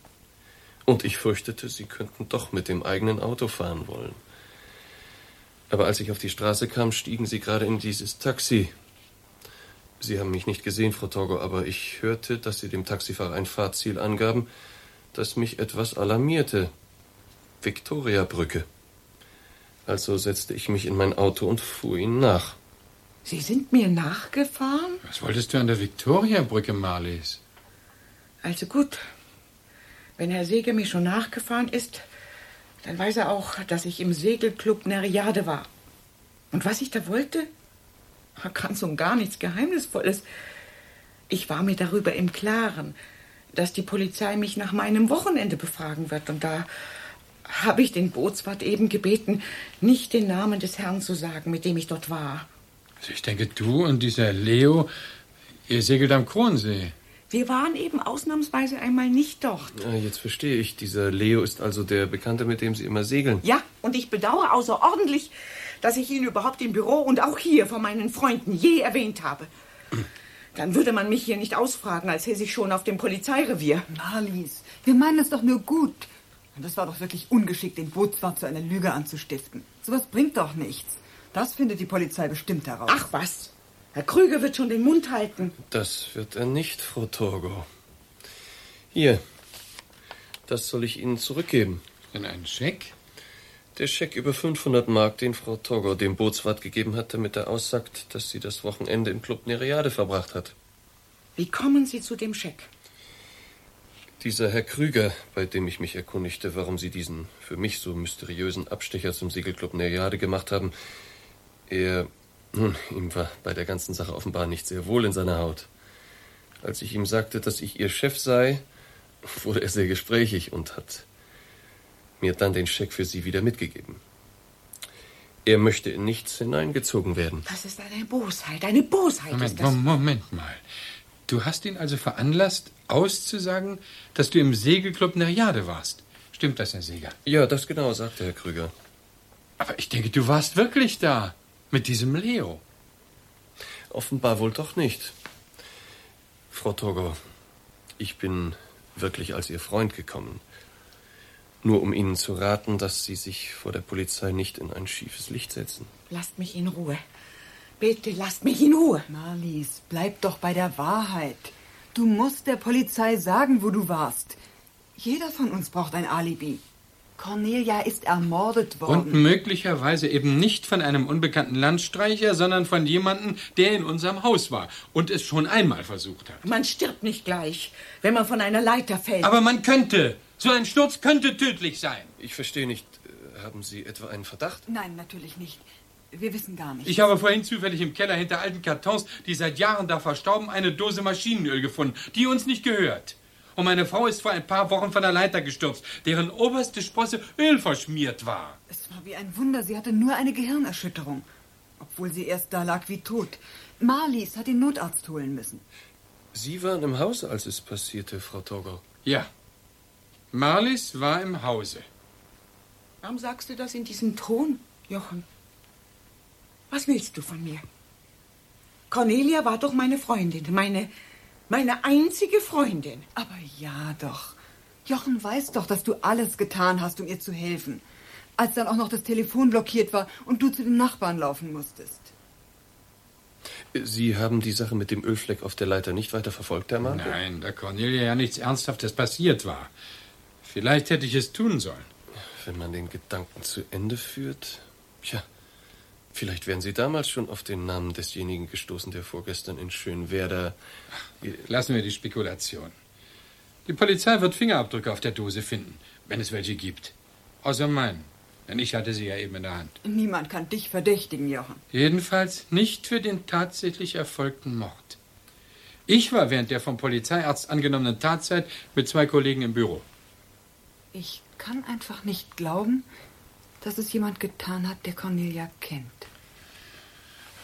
Und ich fürchtete, Sie könnten doch mit dem eigenen Auto fahren wollen. Aber als ich auf die Straße kam, stiegen Sie gerade in dieses Taxi. Sie haben mich nicht gesehen, Frau Torgo, aber ich hörte, dass Sie dem Taxifahrer ein Fahrziel angaben, das mich etwas alarmierte. Viktoriabrücke. Also setzte ich mich in mein Auto und fuhr Ihnen nach. Sie sind mir nachgefahren? Was wolltest du an der Viktoriabrücke, Marlies? Also gut. Wenn Herr Seeger mir schon nachgefahren ist, dann weiß er auch, dass ich im Segelclub Nereide war. Und was ich da wollte? Ganz und gar nichts Geheimnisvolles. Ich war mir darüber im Klaren, dass die Polizei mich nach meinem Wochenende befragen wird. Und da habe ich den Bootswart eben gebeten, nicht den Namen des Herrn zu sagen, mit dem ich dort war. Also ich denke, du und dieser Leo, ihr segelt am Kronsee. Wir waren eben ausnahmsweise einmal nicht dort. Ja, jetzt verstehe ich. Dieser Leo ist also der Bekannte, mit dem Sie immer segeln. Ja, und ich bedauere außerordentlich, dass ich ihn überhaupt im Büro und auch hier von meinen Freunden je erwähnt habe. Dann würde man mich hier nicht ausfragen, als hätte ich schon auf dem Polizeirevier. Marlies, wir meinen es doch nur gut. Und das war doch wirklich ungeschickt, den Bootswart zu einer Lüge anzustiften. Sowas bringt doch nichts. Das findet die Polizei bestimmt heraus. Ach was. Herr Krüger wird schon den Mund halten. Das wird er nicht, Frau Torgo. Hier. Das soll ich Ihnen zurückgeben. In einen Scheck? Der Scheck über 500 Mark, den Frau Torgo dem Bootswart gegeben hat, damit er aussagt, dass sie das Wochenende im Club Nereade verbracht hat. Wie kommen Sie zu dem Scheck? Dieser Herr Krüger, bei dem ich mich erkundigte, warum Sie diesen für mich so mysteriösen Abstecher zum Segelclub Nereade gemacht haben, er, nun, ihm war bei der ganzen Sache offenbar nicht sehr wohl in seiner Haut. Als ich ihm sagte, dass ich Ihr Chef sei, wurde er sehr gesprächig und hat mir dann den Scheck für Sie wieder mitgegeben. Er möchte in nichts hineingezogen werden. Das ist eine Bosheit, eine Bosheit Moment, ist das. Moment mal. Du hast ihn also veranlasst, auszusagen, dass du im Segelclub Nereide warst. Stimmt das, Herr Seeger? Ja, das genau, sagte Herr Krüger. Aber ich denke, du warst wirklich da. Mit diesem Leo. Offenbar wohl doch nicht. Frau Torgau, ich bin wirklich als Ihr Freund gekommen. Nur um Ihnen zu raten, dass Sie sich vor der Polizei nicht in ein schiefes Licht setzen. Lasst mich in Ruhe. Bitte lasst mich in Ruhe. Marlies, bleib doch bei der Wahrheit. Du musst der Polizei sagen, wo du warst. Jeder von uns braucht ein Alibi. Cornelia ist ermordet worden. Und möglicherweise eben nicht von einem unbekannten Landstreicher, sondern von jemandem, der in unserem Haus war und es schon einmal versucht hat. Man stirbt nicht gleich, wenn man von einer Leiter fällt. Aber man könnte. So ein Sturz könnte tödlich sein. Ich verstehe nicht. äh, Haben Sie etwa einen Verdacht? Nein, natürlich nicht. Wir wissen gar nicht. Ich habe vorhin zufällig im Keller hinter alten Kartons, die seit Jahren da verstauben, eine Dose Maschinenöl gefunden, die uns nicht gehört. Und meine Frau ist vor ein paar Wochen von der Leiter gestürzt, deren oberste Sprosse Öl verschmiert war. Es war wie ein Wunder, sie hatte nur eine Gehirnerschütterung. Obwohl sie erst da lag wie tot. Marlies hat den Notarzt holen müssen. Sie waren im Haus, als es passierte, Frau Torgau. Ja. Marlies war im Hause. Warum sagst du das in diesem Ton, Jochen? Was willst du von mir? Cornelia war doch meine Freundin, meine Meine einzige Freundin. Aber ja doch. Jochen weiß doch, dass du alles getan hast, um ihr zu helfen. Als dann auch noch das Telefon blockiert war und du zu den Nachbarn laufen musstest. Sie haben die Sache mit dem Ölfleck auf der Leiter nicht weiter verfolgt, Herr Mann? Nein, da Cornelia ja nichts Ernsthaftes passiert war. Vielleicht hätte ich es tun sollen. Wenn man den Gedanken zu Ende führt. Tja, vielleicht wären Sie damals schon auf den Namen desjenigen gestoßen, der vorgestern in Schönwerder. Lassen wir die Spekulation. Die Polizei wird Fingerabdrücke auf der Dose finden, wenn es welche gibt. Außer meinen. Denn ich hatte sie ja eben in der Hand. Niemand kann dich verdächtigen, Jochen. Jedenfalls nicht für den tatsächlich erfolgten Mord. Ich war während der vom Polizeiarzt angenommenen Tatzeit mit zwei Kollegen im Büro. Ich kann einfach nicht glauben, dass es jemand getan hat, der Cornelia kennt.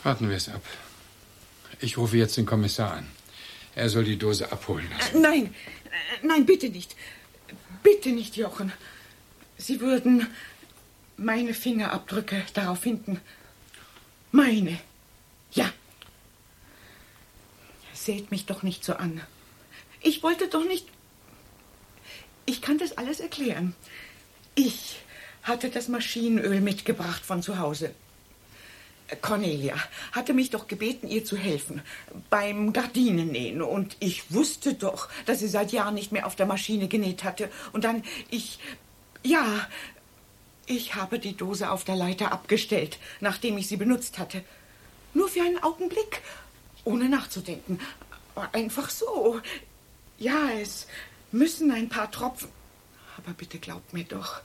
Warten wir es ab. Ich rufe jetzt den Kommissar an. Er soll die Dose abholen lassen. Äh, Nein, äh, nein, bitte nicht. Bitte nicht, Jochen. Sie würden meine Fingerabdrücke darauf finden. Meine. Ja. Seht mich doch nicht so an. Ich wollte doch nicht. Ich kann das alles erklären. Ich hatte das Maschinenöl mitgebracht von zu Hause. Cornelia hatte mich doch gebeten, ihr zu helfen beim Gardinennähen. Und ich wusste doch, dass sie seit Jahren nicht mehr auf der Maschine genäht hatte. Und dann, ich, ja, ich habe die Dose auf der Leiter abgestellt, nachdem ich sie benutzt hatte. Nur für einen Augenblick, ohne nachzudenken. Einfach so. Ja, es müssen ein paar Tropfen. Aber bitte glaubt mir doch,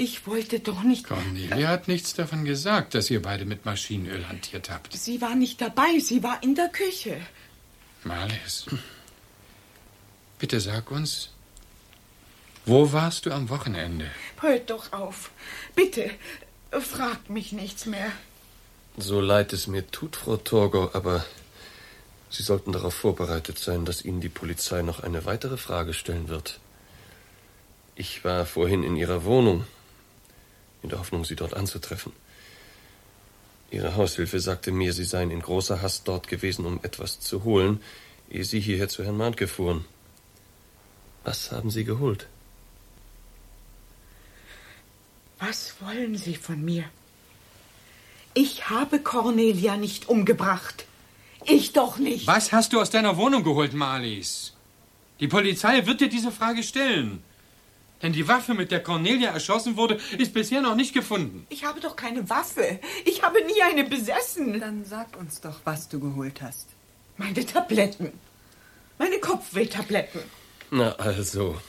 ich wollte doch nicht. Cornelia hat nichts davon gesagt, dass ihr beide mit Maschinenöl hantiert habt. Sie war nicht dabei, sie war in der Küche. Marlies, bitte sag uns, wo warst du am Wochenende? Hört doch auf. Bitte, fragt mich nichts mehr. So leid es mir tut, Frau Torgau, aber Sie sollten darauf vorbereitet sein, dass Ihnen die Polizei noch eine weitere Frage stellen wird. Ich war vorhin in Ihrer Wohnung, in der Hoffnung, Sie dort anzutreffen. Ihre Haushilfe sagte mir, Sie seien in großer Hast dort gewesen, um etwas zu holen, ehe Sie hierher zu Herrn Mahnke fuhren. Was haben Sie geholt? Was wollen Sie von mir? Ich habe Cornelia nicht umgebracht. Ich doch nicht. Was hast du aus deiner Wohnung geholt, Marlies? Die Polizei wird dir diese Frage stellen. Denn die Waffe, mit der Cornelia erschossen wurde, ist bisher noch nicht gefunden. Ich habe doch keine Waffe. Ich habe nie eine besessen. Dann sag uns doch, was du geholt hast. Meine Tabletten. Meine Kopfwehtabletten. Na also,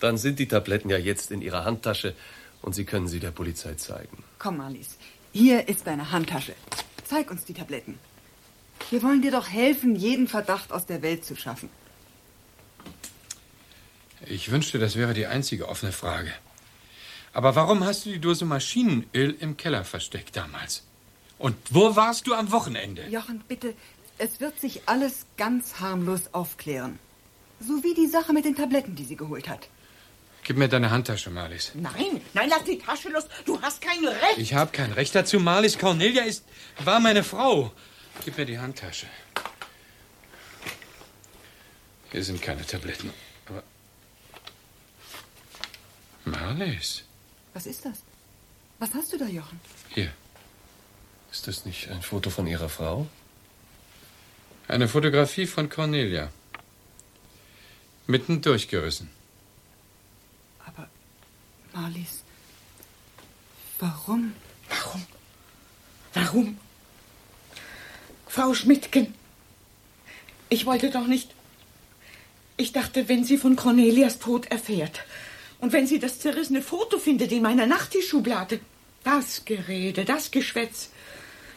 dann sind die Tabletten ja jetzt in Ihrer Handtasche und Sie können sie der Polizei zeigen. Komm, Marlies. Hier ist deine Handtasche. Zeig uns die Tabletten. Wir wollen dir doch helfen, jeden Verdacht aus der Welt zu schaffen. Ich wünschte, das wäre die einzige offene Frage. Aber warum hast du die Dose Maschinenöl im Keller versteckt damals? Und wo warst du am Wochenende? Jochen, bitte, es wird sich alles ganz harmlos aufklären. So wie die Sache mit den Tabletten, die sie geholt hat. Gib mir deine Handtasche, Marlies. Nein, nein, lass die Tasche los. Du hast kein Recht. Ich habe kein Recht dazu, Marlies. Cornelia ist, war meine Frau. Gib mir die Handtasche. Hier sind keine Tabletten. Aber. Marlies. Was ist das? Was hast du da, Jochen? Hier. Ist das nicht ein Foto von Ihrer Frau? Eine Fotografie von Cornelia. Mitten durchgerissen. Marlies, warum? Warum? Warum? Frau Schmidtgen, ich wollte doch nicht. Ich dachte, wenn sie von Cornelias Tod erfährt und wenn sie das zerrissene Foto findet in meiner Nachttischschublade, das Gerede, das Geschwätz.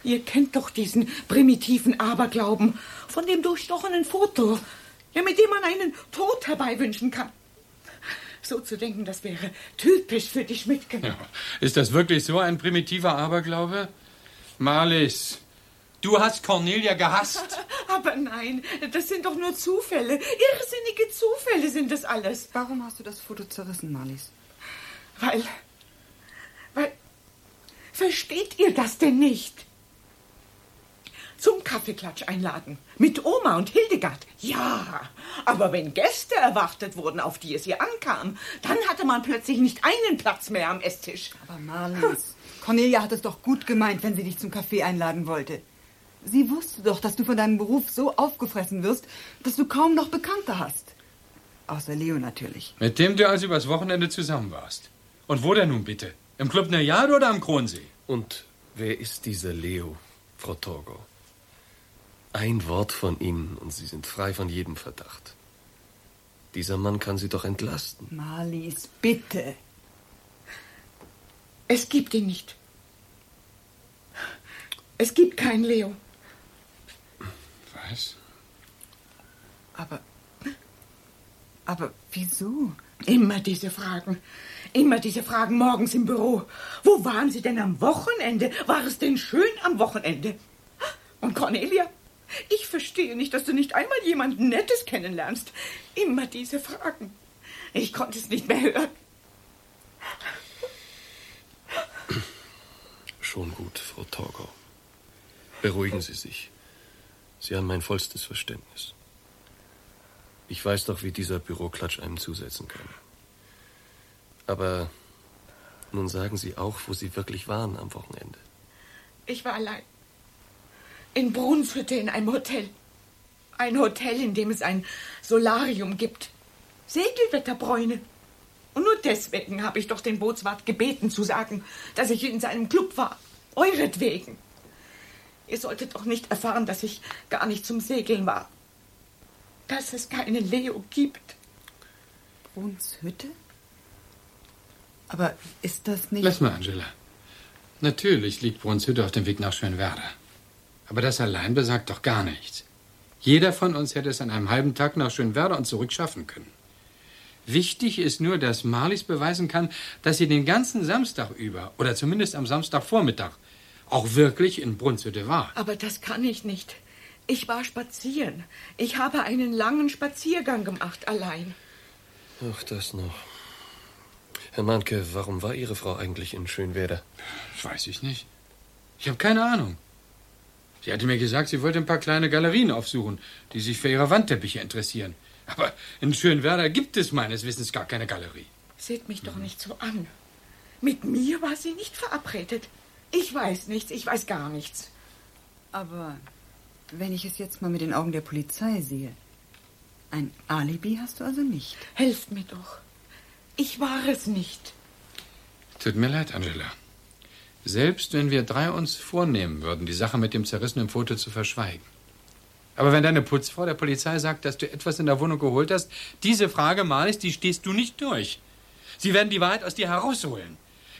Ihr kennt doch diesen primitiven Aberglauben von dem durchstochenen Foto, ja, mit dem man einen Tod herbeiwünschen kann. So zu denken, das wäre typisch für die Schmidtgen. Ja. Ist das wirklich so ein primitiver Aberglaube? Marlies, du hast Cornelia gehasst. Aber nein, das sind doch nur Zufälle. Irrsinnige Zufälle sind das alles. Warum hast du das Foto zerrissen, Marlies? Weil. Weil. Versteht ihr das denn nicht? Zum Kaffeeklatsch einladen. Mit Oma und Hildegard. Ja, aber wenn Gäste erwartet wurden, auf die es hier ankam, dann hatte man plötzlich nicht einen Platz mehr am Esstisch. Aber Marlies, Cornelia hat es doch gut gemeint, wenn sie dich zum Kaffee einladen wollte. Sie wusste doch, dass du von deinem Beruf so aufgefressen wirst, dass du kaum noch Bekannte hast. Außer Leo natürlich. Mit dem du also übers Wochenende zusammen warst. Und wo denn nun bitte? Im Club Nejade oder am Kronsee? Und wer ist dieser Leo, Frau Torgau? Ein Wort von Ihnen und Sie sind frei von jedem Verdacht. Dieser Mann kann Sie doch entlasten. Marlies, bitte. Es gibt ihn nicht. Es gibt keinen Leo. Was? Aber. Aber wieso? Immer diese Fragen. Immer diese Fragen morgens im Büro. Wo waren Sie denn am Wochenende? War es denn schön am Wochenende? Und Cornelia? Ich verstehe nicht, dass du nicht einmal jemanden Nettes kennenlernst. Immer diese Fragen. Ich konnte es nicht mehr hören. Schon gut, Frau Torgau. Beruhigen Sie sich. Sie haben mein vollstes Verständnis. Ich weiß doch, wie dieser Büroklatsch einem zusetzen kann. Aber nun sagen Sie auch, wo Sie wirklich waren am Wochenende. Ich war allein. In Brunshütte in einem Hotel. Ein Hotel, in dem es ein Solarium gibt. Segelwetterbräune. Und nur deswegen habe ich doch den Bootswart gebeten zu sagen, dass ich in seinem Club war. Euretwegen. Ihr solltet doch nicht erfahren, dass ich gar nicht zum Segeln war. Dass es keine Leo gibt. Brunshütte? Aber ist das nicht. Lass mal, Angela. Natürlich liegt Brunshütte auf dem Weg nach Schönwerder. Aber das allein besagt doch gar nichts. Jeder von uns hätte es an einem halben Tag nach Schönwerder und zurück schaffen können. Wichtig ist nur, dass Marlies beweisen kann, dass sie den ganzen Samstag über, oder zumindest am Samstagvormittag, auch wirklich in Brunshütte war. Aber das kann ich nicht. Ich war spazieren. Ich habe einen langen Spaziergang gemacht, allein. Ach, das noch. Herr Mahnke, warum war Ihre Frau eigentlich in Schönwerder? Das weiß ich nicht. Ich habe keine Ahnung. Sie hatte mir gesagt, sie wollte ein paar kleine Galerien aufsuchen, die sich für ihre Wandteppiche interessieren. Aber in Schönwerder gibt es meines Wissens gar keine Galerie. Seht mich doch nicht so an. Mit mir war sie nicht verabredet. Ich weiß nichts, ich weiß gar nichts. Aber wenn ich es jetzt mal mit den Augen der Polizei sehe, ein Alibi hast du also nicht. Helft mir doch. Ich war es nicht. Tut mir leid, Angela. Selbst wenn wir drei uns vornehmen würden, die Sache mit dem zerrissenen Foto zu verschweigen. Aber wenn deine Putzfrau der Polizei sagt, dass du etwas in der Wohnung geholt hast, diese Frage, Marlies, die stehst du nicht durch. Sie werden die Wahrheit aus dir herausholen.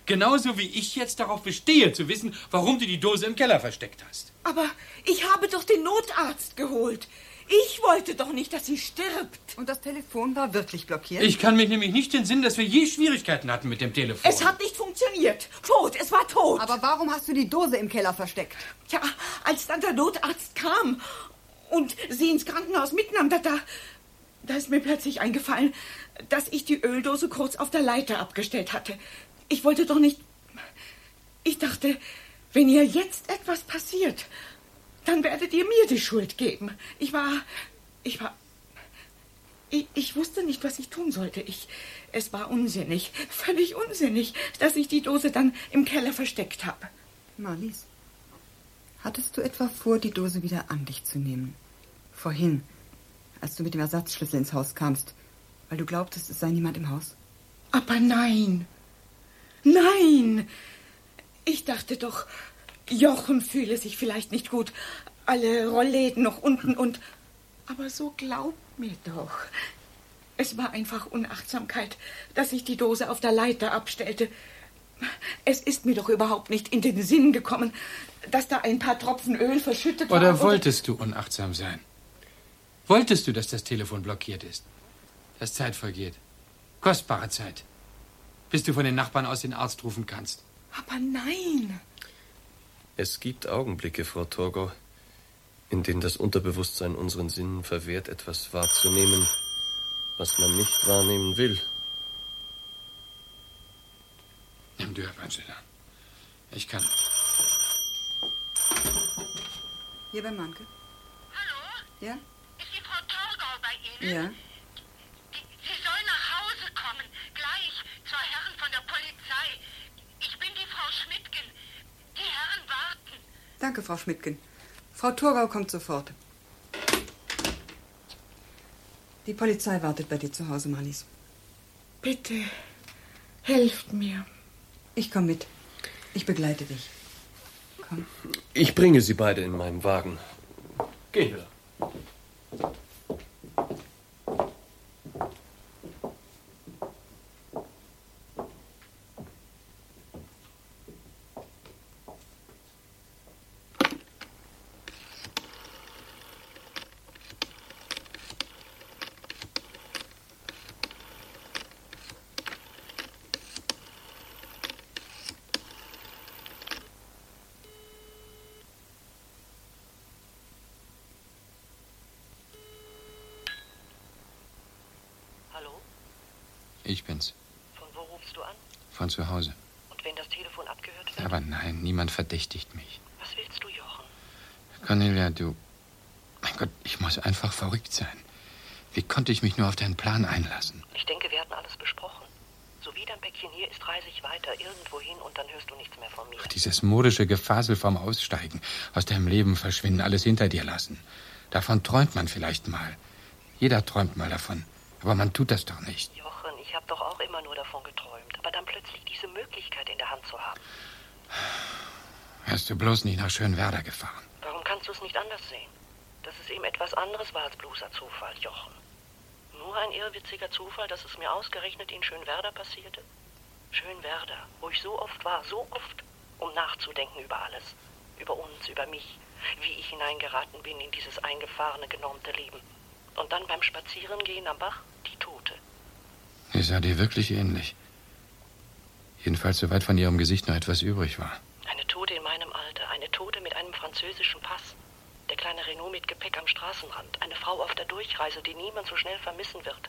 Genauso wie ich jetzt darauf bestehe, zu wissen, warum du die Dose im Keller versteckt hast. Aber ich habe doch den Notarzt geholt. Ich wollte doch nicht, dass sie stirbt. Und das Telefon war wirklich blockiert? Ich kann mich nämlich nicht entsinnen, dass wir je Schwierigkeiten hatten mit dem Telefon. Es hat nicht funktioniert. Tot, es war tot. Aber warum hast du die Dose im Keller versteckt? Ja, als dann der Notarzt kam und sie ins Krankenhaus mitnahm, da, da, da ist mir plötzlich eingefallen, dass ich die Öldose kurz auf der Leiter abgestellt hatte. Ich wollte doch nicht. Ich dachte, wenn ihr jetzt etwas passiert, dann werdet ihr mir die Schuld geben. Ich war. Ich war. Ich, ich, wusste nicht, was ich tun sollte. Ich, es war unsinnig, völlig unsinnig, dass ich die Dose dann im Keller versteckt habe. Marlies, hattest du etwa vor, die Dose wieder an dich zu nehmen? Vorhin, als du mit dem Ersatzschlüssel ins Haus kamst, weil du glaubtest, es sei niemand im Haus? Aber nein. Nein. Ich dachte doch, Jochen fühle sich vielleicht nicht gut. Alle Rollläden noch unten und. Aber so glaub mir doch. Es war einfach Unachtsamkeit, dass ich die Dose auf der Leiter abstellte. Es ist mir doch überhaupt nicht in den Sinn gekommen, dass da ein paar Tropfen Öl verschüttet Oder waren. wolltest du unachtsam sein? Wolltest du, dass das Telefon blockiert ist? Dass Zeit vergeht. Kostbare Zeit. Bis du von den Nachbarn aus den Arzt rufen kannst. Aber nein. Es gibt Augenblicke, Frau Torgau, in denen das Unterbewusstsein unseren Sinnen verwehrt, etwas wahrzunehmen, was man nicht wahrnehmen will. Nimm du ab, Angela. Ich kann. Hier bei Manke. Hallo? Ja? Ist die Frau Torgau bei Ihnen? Ja. Sie soll nach Hause kommen. Gleich. Zwei Herren von der Polizei. Ich bin die Frau Schmidtgen. Die Herren warten. Danke, Frau Schmidtgen. Frau Torgau kommt sofort. Die Polizei wartet bei dir zu Hause, Marlies. Bitte, helft mir. Ich komme mit. Ich begleite dich. Komm. Ich bringe Sie beide in meinem Wagen. Gehen wir. Hallo? Ich bin's. Von wo rufst du an? Von zu Hause. Und wenn das Telefon abgehört wird? Aber nein, niemand verdächtigt mich. Was willst du, Jochen? Cornelia, du. Mein Gott, ich muss einfach verrückt sein. Wie konnte ich mich nur auf deinen Plan einlassen? Ich denke, wir hatten alles besprochen. So wie dein Päckchen hier ist, reise ich weiter irgendwo hin und dann hörst du nichts mehr von mir. Dieses modische Gefasel vom Aussteigen, aus deinem Leben verschwinden, alles hinter dir lassen. Davon träumt man vielleicht mal. Jeder träumt mal davon. Aber man tut das doch nicht. Jochen, habe doch auch immer nur davon geträumt. Aber dann plötzlich diese Möglichkeit in der Hand zu haben. Wärst du bloß nicht nach Schönwerder gefahren. Warum kannst du es nicht anders sehen? Dass es eben etwas anderes war als bloßer Zufall, Jochen. Nur ein irrwitziger Zufall, dass es mir ausgerechnet in Schönwerder passierte? Schönwerder, wo ich so oft war, so oft, um nachzudenken über alles. Über uns, über mich, wie ich hineingeraten bin in dieses eingefahrene, genormte Leben. Und dann beim Spazierengehen am Bach. Sie sah dir wirklich ähnlich. Jedenfalls soweit von ihrem Gesicht noch etwas übrig war. Eine Tote in meinem Alter, eine Tote mit einem französischen Pass. Der kleine Renault mit Gepäck am Straßenrand, eine Frau auf der Durchreise, die niemand so schnell vermissen wird.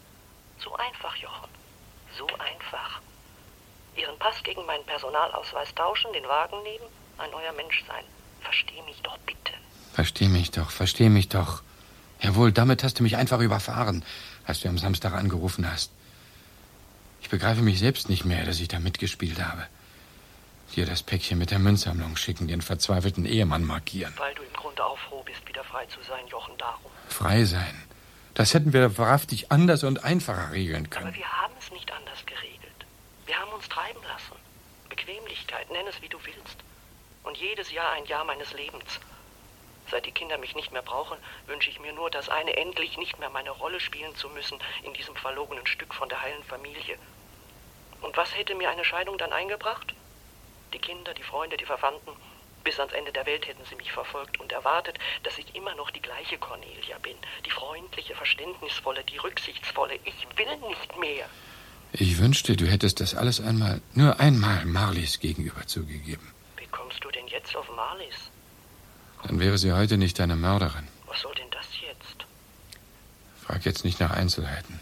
So einfach, Jochen. So einfach. Ihren Pass gegen meinen Personalausweis tauschen, den Wagen nehmen, ein neuer Mensch sein. Versteh mich doch bitte. Versteh mich doch, versteh mich doch. Jawohl, damit hast du mich einfach überfahren, als du am Samstag angerufen hast. Ich begreife mich selbst nicht mehr, dass ich da mitgespielt habe. Dir das Päckchen mit der Münzsammlung schicken, den verzweifelten Ehemann markieren. Weil du im Grunde auch froh bist, wieder frei zu sein, Jochen, darum. Frei sein. Das hätten wir wahrhaftig anders und einfacher regeln können. Aber wir haben es nicht anders geregelt. Wir haben uns treiben lassen. Bequemlichkeit, nenn es wie du willst. Und jedes Jahr ein Jahr meines Lebens. Seit die Kinder mich nicht mehr brauchen, wünsche ich mir nur, das eine endlich nicht mehr meine Rolle spielen zu müssen in diesem verlogenen Stück von der heilen Familie. Und was hätte mir eine Scheidung dann eingebracht? Die Kinder, die Freunde, die Verwandten. Bis ans Ende der Welt hätten sie mich verfolgt und erwartet, dass ich immer noch die gleiche Cornelia bin. Die freundliche, verständnisvolle, die rücksichtsvolle. Ich will nicht mehr. Ich wünschte, du hättest das alles einmal, nur einmal Marlies gegenüber zugegeben. Wie kommst du denn jetzt auf Marlies? Dann wäre sie heute nicht deine Mörderin. Was soll denn das jetzt? Frag jetzt nicht nach Einzelheiten.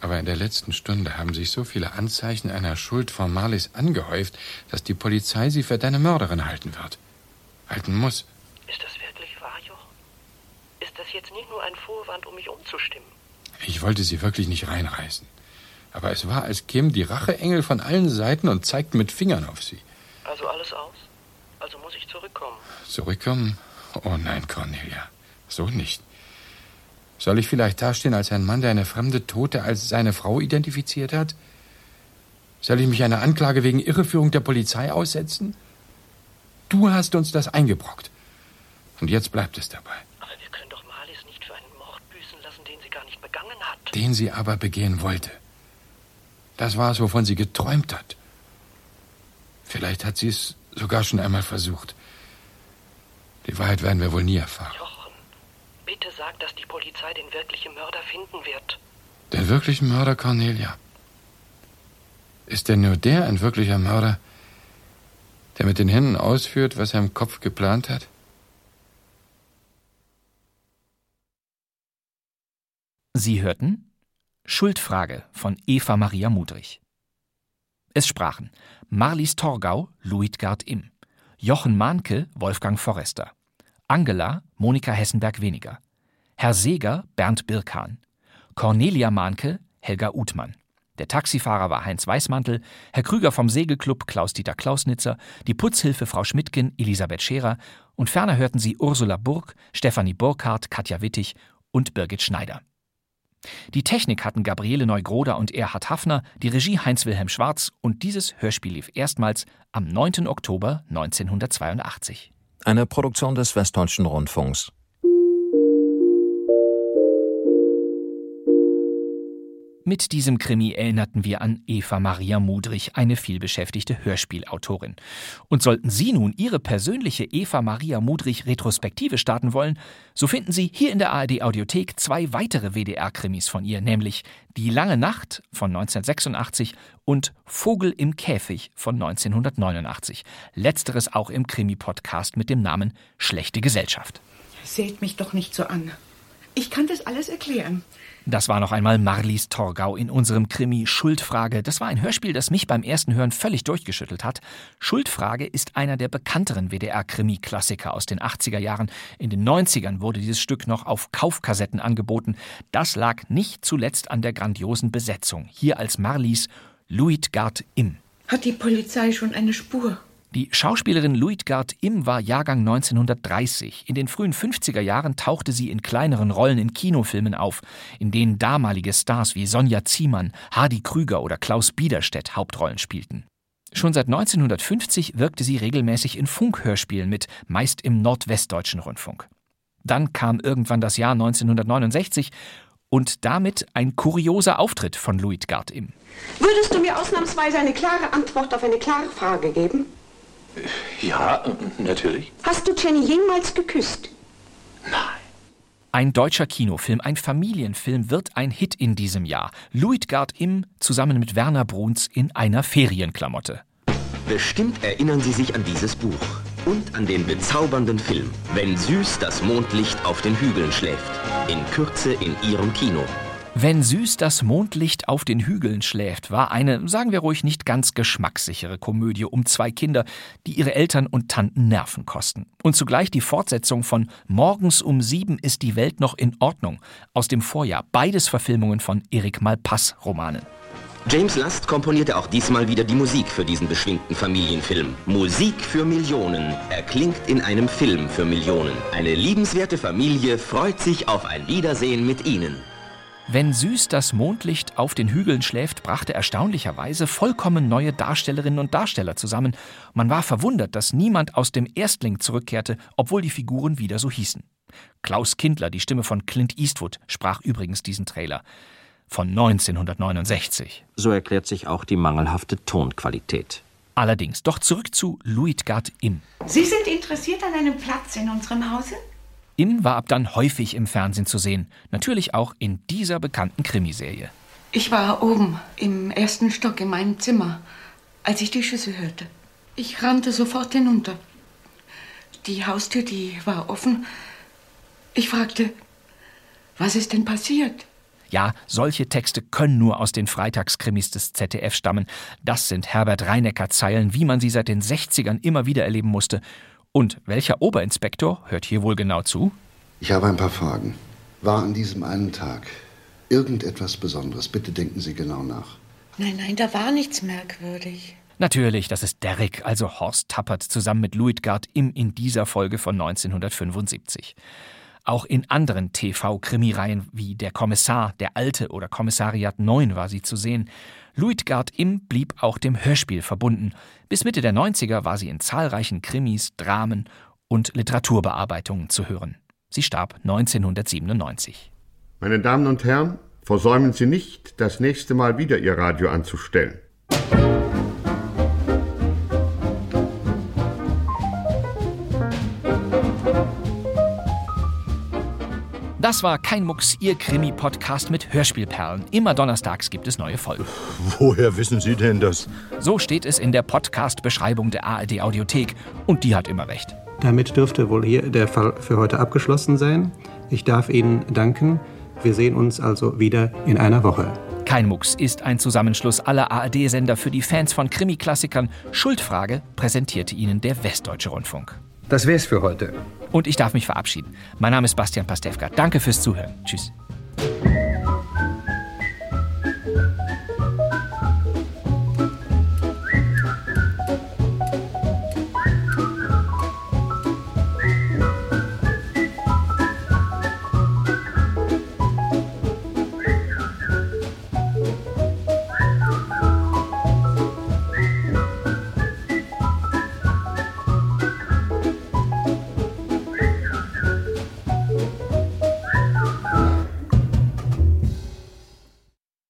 Aber in der letzten Stunde haben sich so viele Anzeichen einer Schuld von Marlies angehäuft, dass die Polizei sie für deine Mörderin halten wird. Halten muss. Ist das wirklich wahr, Jochen? Ist das jetzt nicht nur ein Vorwand, um mich umzustimmen? Ich wollte sie wirklich nicht reinreißen. Aber es war, als kämen die Racheengel von allen Seiten und zeigten mit Fingern auf sie. Also alles aus? Also muss ich zurückkommen? Zurückkommen? Oh nein, Cornelia. So nicht. Soll ich vielleicht dastehen als ein Mann, der eine fremde Tote als seine Frau identifiziert hat? Soll ich mich einer Anklage wegen Irreführung der Polizei aussetzen? Du hast uns das eingebrockt. Und jetzt bleibt es dabei. Aber wir können doch Marlies nicht für einen Mord büßen lassen, den sie gar nicht begangen hat. Den sie aber begehen wollte. Das war es, wovon sie geträumt hat. Vielleicht hat sie es sogar schon einmal versucht. Die Wahrheit werden wir wohl nie erfahren. Jochen, bitte sag, dass die Polizei den wirklichen Mörder finden wird. Den wirklichen Mörder, Cornelia? Ist denn nur der ein wirklicher Mörder, der mit den Händen ausführt, was er im Kopf geplant hat? Sie hörten Schuldfrage von Eva Maria Mudrich. Es sprachen Marlies Torgau, Luitgard Imm, Jochen Mahnke, Wolfgang Forrester, Angela Monika Hessenberg-Weniger, Herr Seeger Bernd Birkan, Cornelia Mahnke Helga Uthmann. Der Taxifahrer war Heinz Weißmantel, Herr Krüger vom Segelclub Klaus-Dieter Klausnitzer, die Putzhilfe Frau Schmidtgen Elisabeth Scherer und ferner hörten sie Ursula Burg, Stefanie Burkhardt, Katja Wittig und Birgit Schneider. Die Technik hatten Gabriele Neugroder und Erhard Hafner, die Regie Heinz-Wilhelm Schwarz und dieses Hörspiel lief erstmals am 9. Oktober 1982. Eine Produktion des Westdeutschen Rundfunks. Mit diesem Krimi erinnerten wir an Eva Maria Mudrich, eine vielbeschäftigte Hörspielautorin. Und sollten Sie nun Ihre persönliche Eva Maria Mudrich Retrospektive starten wollen, so finden Sie hier in der ARD Audiothek zwei weitere WDR-Krimis von ihr, nämlich Die lange Nacht von 1986 und Vogel im Käfig von 1989. Letzteres auch im Krimi-Podcast mit dem Namen Schlechte Gesellschaft. Seht mich doch nicht so an. Ich kann das alles erklären. Das war noch einmal Marlies Torgau in unserem Krimi Schuldfrage. Das war ein Hörspiel, das mich beim ersten Hören völlig durchgeschüttelt hat. Schuldfrage ist einer der bekannteren WDR-Krimi-Klassiker aus den 80er Jahren. In den 90ern wurde dieses Stück noch auf Kaufkassetten angeboten. Das lag nicht zuletzt an der grandiosen Besetzung. Hier als Marlies Luitgard Im. Hat die Polizei schon eine Spur? Die Schauspielerin Luitgard Im war Jahrgang 1930. In den frühen 50er Jahren tauchte sie in kleineren Rollen in Kinofilmen auf, in denen damalige Stars wie Sonja Ziemann, Hardy Krüger oder Klaus Biederstedt Hauptrollen spielten. Schon seit 1950 wirkte sie regelmäßig in Funkhörspielen mit, meist im nordwestdeutschen Rundfunk. Dann kam irgendwann das Jahr 1969 und damit ein kurioser Auftritt von Luitgard Im. Würdest du mir ausnahmsweise eine klare Antwort auf eine klare Frage geben? Ja, natürlich. Hast du Jenny jemals geküsst? Ein deutscher Kinofilm, ein Familienfilm wird ein Hit in diesem Jahr. Luitgard Im zusammen mit Werner Bruns in einer Ferienklamotte. Bestimmt erinnern Sie sich an dieses Buch und an den bezaubernden Film, wenn süß das Mondlicht auf den Hügeln schläft. In Kürze in Ihrem Kino. Wenn süß das Mondlicht auf den Hügeln schläft, war eine, sagen wir ruhig, nicht ganz geschmackssichere Komödie um zwei Kinder, die ihre Eltern und Tanten Nerven kosten. Und zugleich die Fortsetzung von Morgens um sieben ist die Welt noch in Ordnung aus dem Vorjahr. Beides Verfilmungen von Erik Malpass Romanen. James Last komponierte auch diesmal wieder die Musik für diesen beschwingten Familienfilm. Musik für Millionen erklingt in einem Film für Millionen. Eine liebenswerte Familie freut sich auf ein Wiedersehen mit Ihnen. Wenn süß das Mondlicht auf den Hügeln schläft, brachte erstaunlicherweise vollkommen neue Darstellerinnen und Darsteller zusammen. Man war verwundert, dass niemand aus dem Erstling zurückkehrte, obwohl die Figuren wieder so hießen. Klaus Kindler, die Stimme von Clint Eastwood, sprach übrigens diesen Trailer. Von 1969. So erklärt sich auch die mangelhafte Tonqualität. Allerdings, doch zurück zu Luitgard Im. Sie sind interessiert an einem Platz in unserem Hause? Im war ab dann häufig im Fernsehen zu sehen, natürlich auch in dieser bekannten Krimiserie. Ich war oben im ersten Stock in meinem Zimmer, als ich die Schüsse hörte. Ich rannte sofort hinunter. Die Haustür, die war offen. Ich fragte, was ist denn passiert? Ja, solche Texte können nur aus den Freitagskrimis des ZDF stammen. Das sind Herbert Reinecker Zeilen, wie man sie seit den 60ern immer wieder erleben musste. Und welcher Oberinspektor hört hier wohl genau zu? Ich habe ein paar Fragen. War an diesem einen Tag irgendetwas Besonderes? Bitte denken Sie genau nach. Nein, nein, da war nichts merkwürdig. Natürlich, das ist Derrick, also Horst Tappert, zusammen mit Luitgard im in dieser Folge von 1975. Auch in anderen TV-Krimireihen wie Der Kommissar, Der Alte oder Kommissariat 9 war sie zu sehen. Luitgard Im blieb auch dem Hörspiel verbunden. Bis Mitte der 90er war sie in zahlreichen Krimis, Dramen und Literaturbearbeitungen zu hören. Sie starb 1997. Meine Damen und Herren, versäumen Sie nicht, das nächste Mal wieder Ihr Radio anzustellen. Das war kein Mucks, Ihr Krimi-Podcast mit Hörspielperlen. Immer donnerstags gibt es neue Folgen. Woher wissen Sie denn das? So steht es in der Podcast-Beschreibung der ARD Audiothek. Und die hat immer recht. Damit dürfte wohl hier der Fall für heute abgeschlossen sein. Ich darf Ihnen danken. Wir sehen uns also wieder in einer Woche. Kein Mucks ist ein Zusammenschluss aller ARD-Sender für die Fans von Krimi-Klassikern. Schuldfrage präsentierte Ihnen der Westdeutsche Rundfunk. Das wär's für heute. Und ich darf mich verabschieden. Mein Name ist Bastian Pastewka. Danke fürs Zuhören. Tschüss.